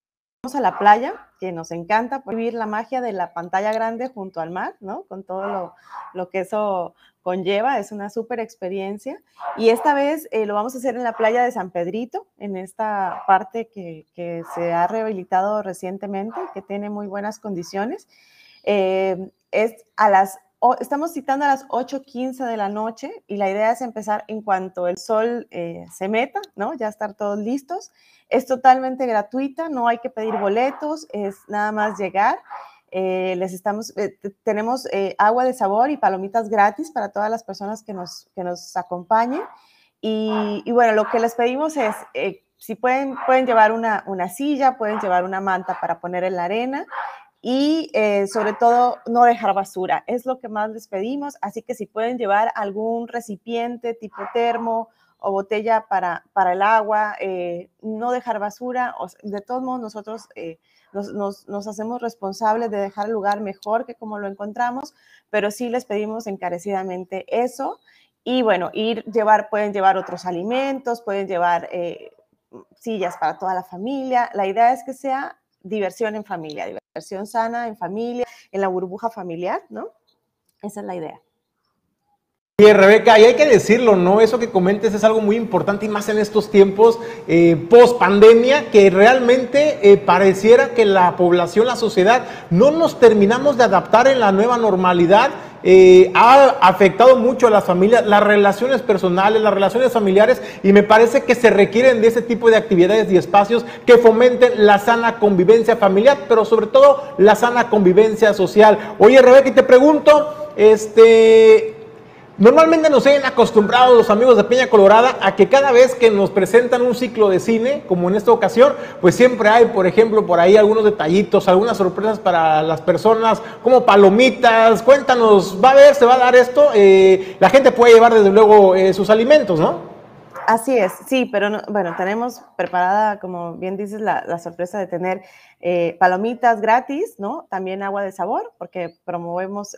a la playa, que nos encanta vivir la magia de la pantalla grande junto al mar, ¿no? Con todo lo, que eso conlleva, es una súper experiencia. Y esta vez eh, lo vamos a hacer en la playa de San Pedrito, en esta parte que, se ha rehabilitado recientemente, que tiene muy buenas condiciones. Eh, es a las estamos citando a las 8.15 de la noche y la idea es empezar en cuanto el sol eh, se meta, ¿no? Ya estar todos listos. Es totalmente gratuita, no hay que pedir boletos, es nada más llegar. Eh, les estamos, eh, tenemos agua de sabor y palomitas gratis para todas las personas que nos, que nos acompañen. Y, y bueno, lo que les pedimos es, si pueden, pueden llevar una, una silla, pueden llevar una manta para poner en la arena y eh, sobre todo no dejar basura. Es lo que más les pedimos, así que si pueden llevar algún recipiente tipo termo o botella para, para el agua, eh, no dejar basura. de todos modos, nosotros eh, nos, nos, hacemos responsables de dejar el lugar mejor que como lo encontramos, pero sí les pedimos encarecidamente eso. Y bueno, ir, llevar, pueden llevar otros alimentos, pueden llevar sillas para toda la familia. La idea es que sea diversión en familia, sana en familia, en la burbuja familiar, ¿no? Esa es la idea. Oye, Rebeca, y hay que decirlo, ¿no? Eso que comentes es algo muy importante y más en estos tiempos eh, post pandemia, que realmente eh, pareciera que la población, la sociedad, no nos terminamos de adaptar en la nueva normalidad. Eh, ha afectado mucho a las familias, las relaciones personales, las relaciones familiares, y me parece que se requieren de ese tipo de actividades y espacios que fomenten la sana convivencia familiar, pero sobre todo la sana convivencia social. Oye, Rebeca, y te pregunto, este Normalmente nos han acostumbrado los amigos de Peña Colorada a que cada vez que nos presentan un ciclo de cine, como en esta ocasión, pues siempre hay, por ejemplo, por ahí algunos detallitos, algunas sorpresas para las personas, como palomitas. Cuéntanos, ¿va a haber, se va a dar esto? Eh, la gente puede llevar desde luego eh, sus alimentos, ¿no? Así es, sí, pero bueno, tenemos preparada, como bien dices, la, sorpresa de tener eh, palomitas gratis, ¿no? También agua de sabor, porque promovemos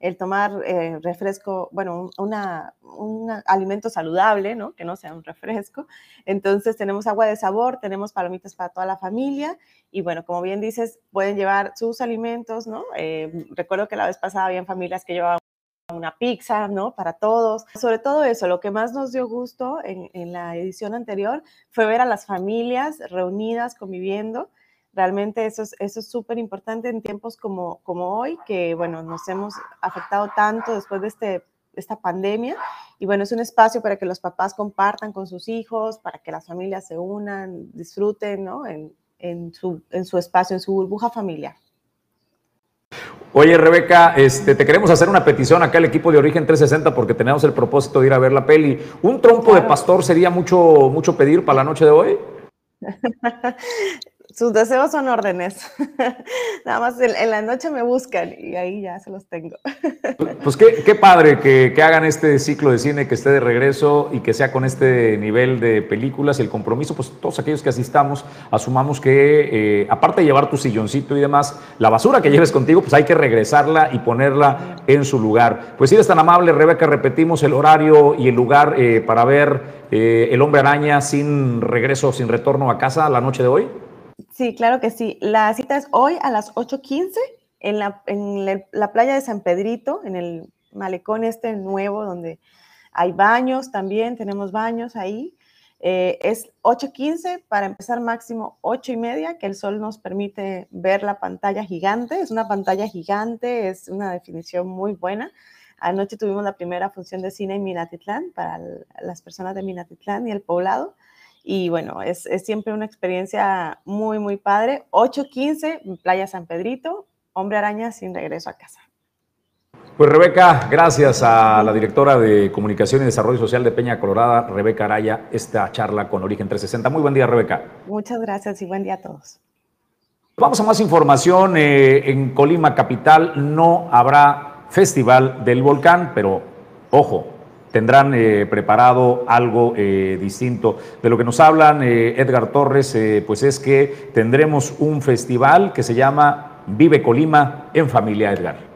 el tomar eh, refresco, bueno, una, un alimento saludable, ¿no? Que no sea un refresco. Entonces tenemos agua de sabor, tenemos palomitas para toda la familia y bueno, como bien dices, pueden llevar sus alimentos, ¿no? Eh, recuerdo que la vez pasada habían familias que llevaban una pizza, ¿no? Para todos. Sobre todo eso, lo que más nos dio gusto en, en la edición anterior fue ver a las familias reunidas, conviviendo Realmente eso es eso es súper importante en tiempos como, como hoy, que bueno, nos hemos afectado tanto después de este, esta pandemia. Y bueno, es un espacio para que los papás compartan con sus hijos, para que las familias se unan, disfruten ¿no? en, en, su, en su espacio, en su burbuja familiar. Oye, Rebeca, este, te queremos hacer una petición acá al equipo de Origen 360 porque tenemos el propósito de ir a ver la peli. ¿Un trompo de pastor sería mucho, mucho pedir para la noche de hoy? sus deseos son órdenes. Nada más en, la noche me buscan y ahí ya se los tengo. pues qué, padre que, hagan este ciclo de cine, que esté de regreso y que sea con este nivel de películas. El compromiso, pues todos aquellos que asistamos, asumamos que, eh, aparte de llevar tu silloncito y demás, la basura que lleves contigo, pues hay que regresarla y ponerla en su lugar. Pues si eres tan amable, Rebeca, repetimos el horario y el lugar eh, para ver eh, El Hombre Araña sin regreso, sin retorno a casa la noche de hoy. Sí, claro que sí. La cita es hoy a las 8.15 en, la, en la playa de San Pedrito, en el malecón este nuevo, donde hay baños también, tenemos baños ahí. Eh, es 8.15 para empezar máximo 8 y media, que el sol nos permite ver la pantalla gigante. Es una pantalla gigante, es una definición muy buena. Anoche tuvimos la primera función de cine en Minatitlán para las personas de Minatitlán y el poblado. Y bueno, es, es siempre una experiencia muy, muy padre. 8.15, Playa San Pedrito, Hombre Araña sin regreso a casa. Pues Rebeca, gracias a la directora de Comunicación y Desarrollo Social de Peña Colorada, Rebeca Araya, esta charla con Origen 360. Muy buen día, Rebeca. Muchas gracias y buen día a todos. Vamos a más información. Eh, en Colima Capital no habrá Festival del Volcán, pero ojo, tendrán eh, preparado algo eh, distinto. De lo que nos hablan Edgar Torres, pues es que tendremos un festival que se llama Vive Colima en Familia Edgar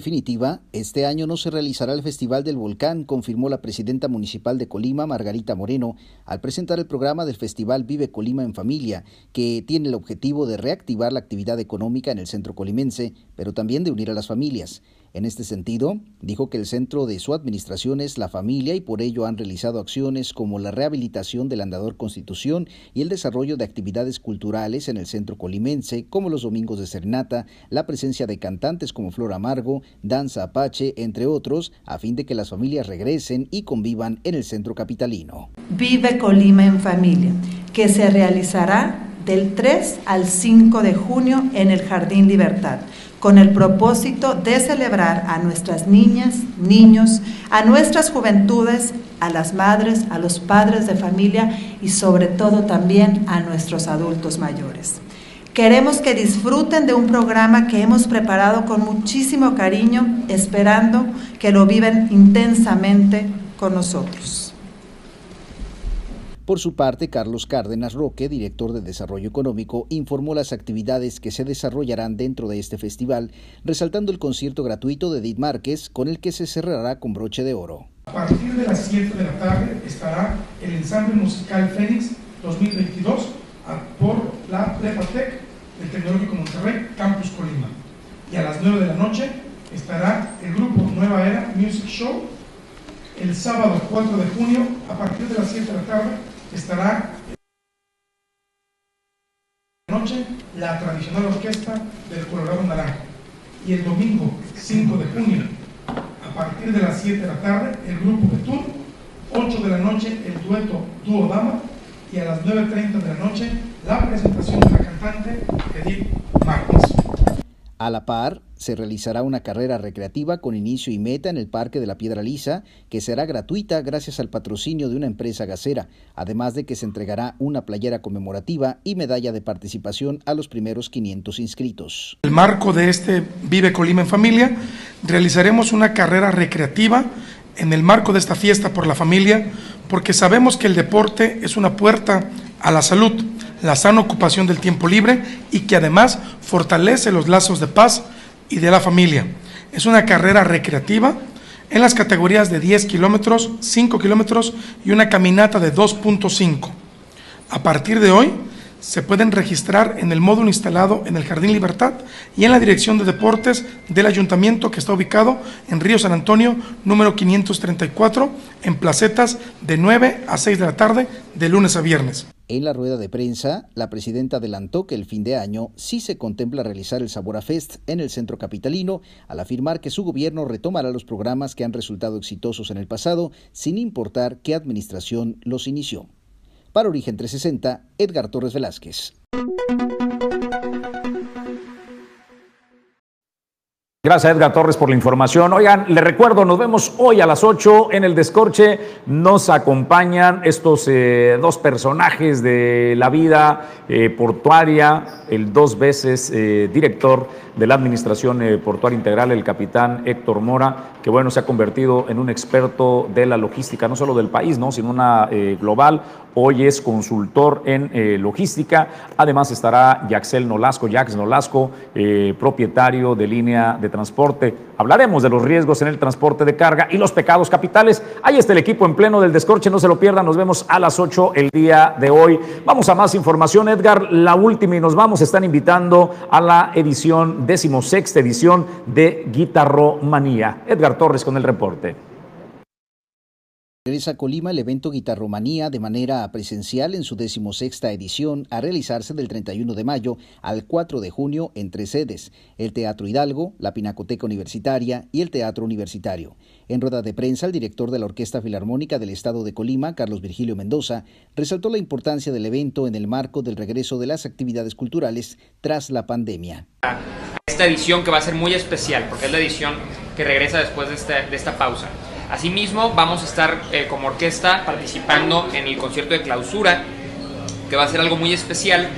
definitiva, este año no se realizará el Festival del Volcán, confirmó la presidenta municipal de Colima, Margarita Moreno, al presentar el programa del Festival Vive Colima en Familia, que tiene el objetivo de reactivar la actividad económica en el centro colimense, pero también de unir a las familias. En este sentido, dijo que el centro de su administración es la familia y por ello han realizado acciones como la rehabilitación del andador Constitución y el desarrollo de actividades culturales en el centro colimense, como los domingos de serenata, la presencia de cantantes como Flor Amargo, Danza Apache, entre otros, a fin de que las familias regresen y convivan en el centro capitalino. Vive Colima en familia, que se realizará del 3 al 5 de junio en el Jardín Libertad con el propósito de celebrar a nuestras niñas, niños, a nuestras juventudes, a las madres, a los padres de familia y sobre todo también a nuestros adultos mayores. Queremos que disfruten de un programa que hemos preparado con muchísimo cariño, esperando que lo viven intensamente con nosotros. Por su parte, Carlos Cárdenas Roque, director de Desarrollo Económico, informó las actividades que se desarrollarán dentro de este festival, resaltando el concierto gratuito de Edith Márquez, con el que se cerrará con broche de oro. A partir de las 7 de la tarde estará el ensamble musical Fénix 2022 por la Prepatec del Tecnológico Monterrey, Campus Colima. Y a las 9 de la noche estará el grupo Nueva Era Music Show el sábado 4 de junio a partir de las 7 de la tarde estará noche la tradicional orquesta del Colorado Naranja. Y el domingo 5 de junio, a partir de las 7 de la tarde, el grupo Betún, 8 de la noche el dueto Dúo Dama y a las 9.30 de la noche la presentación de la cantante Edith Márquez. A la par, se realizará una carrera recreativa con inicio y meta en el Parque de la Piedra Lisa, que será gratuita gracias al patrocinio de una empresa gasera, además de que se entregará una playera conmemorativa y medalla de participación a los primeros 500 inscritos. En el marco de este Vive Colima en Familia, realizaremos una carrera recreativa en el marco de esta fiesta por la familia, porque sabemos que el deporte es una puerta a la salud la sana ocupación del tiempo libre y que además fortalece los lazos de paz y de la familia. Es una carrera recreativa en las categorías de 10 kilómetros, 5 kilómetros y una caminata de 2.5. A partir de hoy, se pueden registrar en el módulo instalado en el Jardín Libertad y en la Dirección de Deportes del Ayuntamiento que está ubicado en Río San Antonio, número 534, en placetas de 9 a 6 de la tarde, de lunes a viernes. En la rueda de prensa, la presidenta adelantó que el fin de año sí se contempla realizar el Sabora Fest en el centro capitalino, al afirmar que su gobierno retomará los programas que han resultado exitosos en el pasado, sin importar qué administración los inició. Para Origen 360, Edgar Torres Velázquez. Gracias Edgar Torres por la información. Oigan, les recuerdo, nos vemos hoy a las 8 en el Descorche. Nos acompañan estos eh, dos personajes de la vida eh, portuaria, el dos veces eh, director de la Administración Portuaria Integral, el capitán Héctor Mora, que bueno, se ha convertido en un experto de la logística, no solo del país, ¿no? sino una global. Hoy es consultor en logística. Además estará Yaxel Nolasco, Jax Nolasco, propietario de línea de transporte. Hablaremos de los riesgos en el transporte de carga y los pecados capitales. Ahí está el equipo en pleno del descorche, no se lo pierdan. Nos vemos a las 8 el día de hoy. Vamos a más información, Edgar. La última y nos vamos. Están invitando a la edición, decimosexta edición de Guitarromanía. Edgar Torres con el reporte. Regresa a Colima el evento Guitarromanía de manera presencial en su decimosexta edición a realizarse del 31 de mayo al 4 de junio en tres sedes, el Teatro Hidalgo, la Pinacoteca Universitaria y el Teatro Universitario. En rueda de prensa, el director de la Orquesta Filarmónica del Estado de Colima, Carlos Virgilio Mendoza, resaltó la importancia del evento en el marco del regreso de las actividades culturales tras la pandemia. Esta edición que va a ser muy especial porque es la edición que regresa después de esta, de esta pausa. Asimismo, vamos a estar eh, como orquesta participando en el concierto de clausura, que va a ser algo muy especial,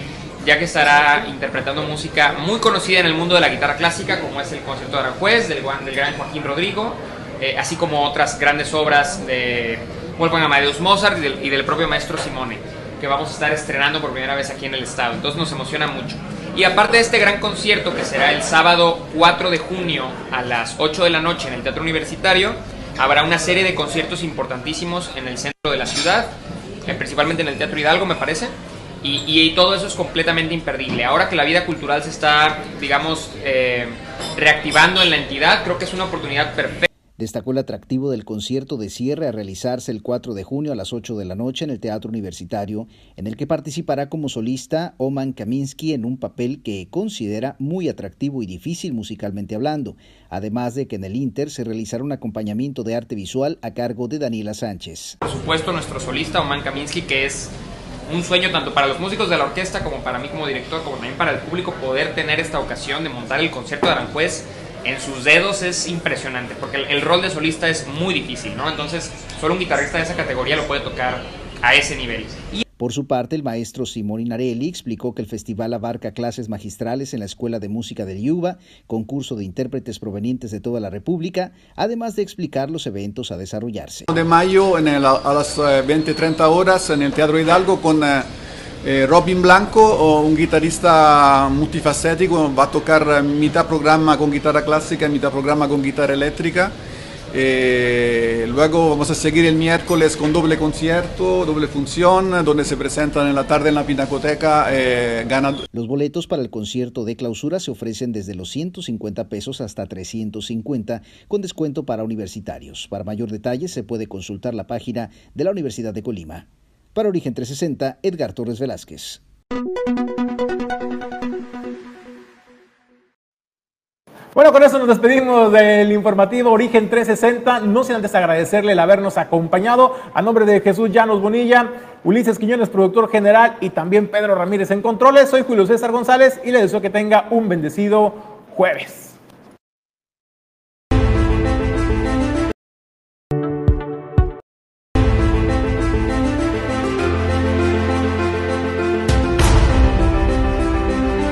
ya que estará interpretando música muy conocida en el mundo de la guitarra clásica, como es el concierto de Aranjuez, del, gran Joaquín Rodrigo, eh, así como otras grandes obras de Wolfgang Amadeus Mozart y del, y del propio maestro Simone, que vamos a estar estrenando por primera vez aquí en el estado. Entonces nos emociona mucho. Y aparte de este gran concierto que será el sábado 4 de junio a las 8 de la noche en el Teatro Universitario, Habrá una serie de conciertos importantísimos en el centro de la ciudad, eh, principalmente en el Teatro Hidalgo, me parece. Y, todo eso es completamente imperdible. Ahora que la vida cultural se está, digamos, eh, reactivando en la entidad, creo que es una oportunidad perfecta. Destacó el atractivo del concierto de cierre a realizarse el 4 de junio a las 8 de la noche en el Teatro Universitario, en el que participará como solista Oman Kaminsky en un papel que considera muy atractivo y difícil musicalmente hablando, además de que en el Inter se realizará un acompañamiento de arte visual a cargo de Daniela Sánchez. Por supuesto, nuestro solista Oman Kaminsky, que es un sueño tanto para los músicos de la orquesta como para mí como director, como también para el público, poder tener esta ocasión de montar el concierto de Aranjuez en sus dedos es impresionante, porque el, el, rol de solista es muy difícil, ¿no? Entonces, solo un guitarrista de esa categoría lo puede tocar a ese nivel. Y por su parte, el maestro Simón Inarelli explicó que el festival abarca clases magistrales en la Escuela de Música del Yuba, concurso de intérpretes provenientes de toda la República, además de explicar los eventos a desarrollarse. De mayo en el, a las 20-30 horas en el Teatro Hidalgo con eh, Robin Blanco, un guitarrista multifacético, va a tocar mitad programa con guitarra clásica mitad programa con guitarra eléctrica. Eh, luego vamos a seguir el miércoles con doble concierto, doble función, donde se presentan en la tarde en la Pinacoteca eh. Los boletos para el concierto de clausura se ofrecen desde los 150 pesos hasta 350, con descuento para universitarios. Para mayor detalle se puede consultar la página de la Universidad de Colima. Para Origen 360, Edgar Torres Velázquez. Bueno, con eso nos despedimos del informativo Origen 360. No sin antes agradecerle el habernos acompañado. A nombre de Jesús Llanos Bonilla, Ulises Quiñones, productor general, y también Pedro Ramírez en controles. Soy Julio César González y le deseo que tenga un bendecido jueves.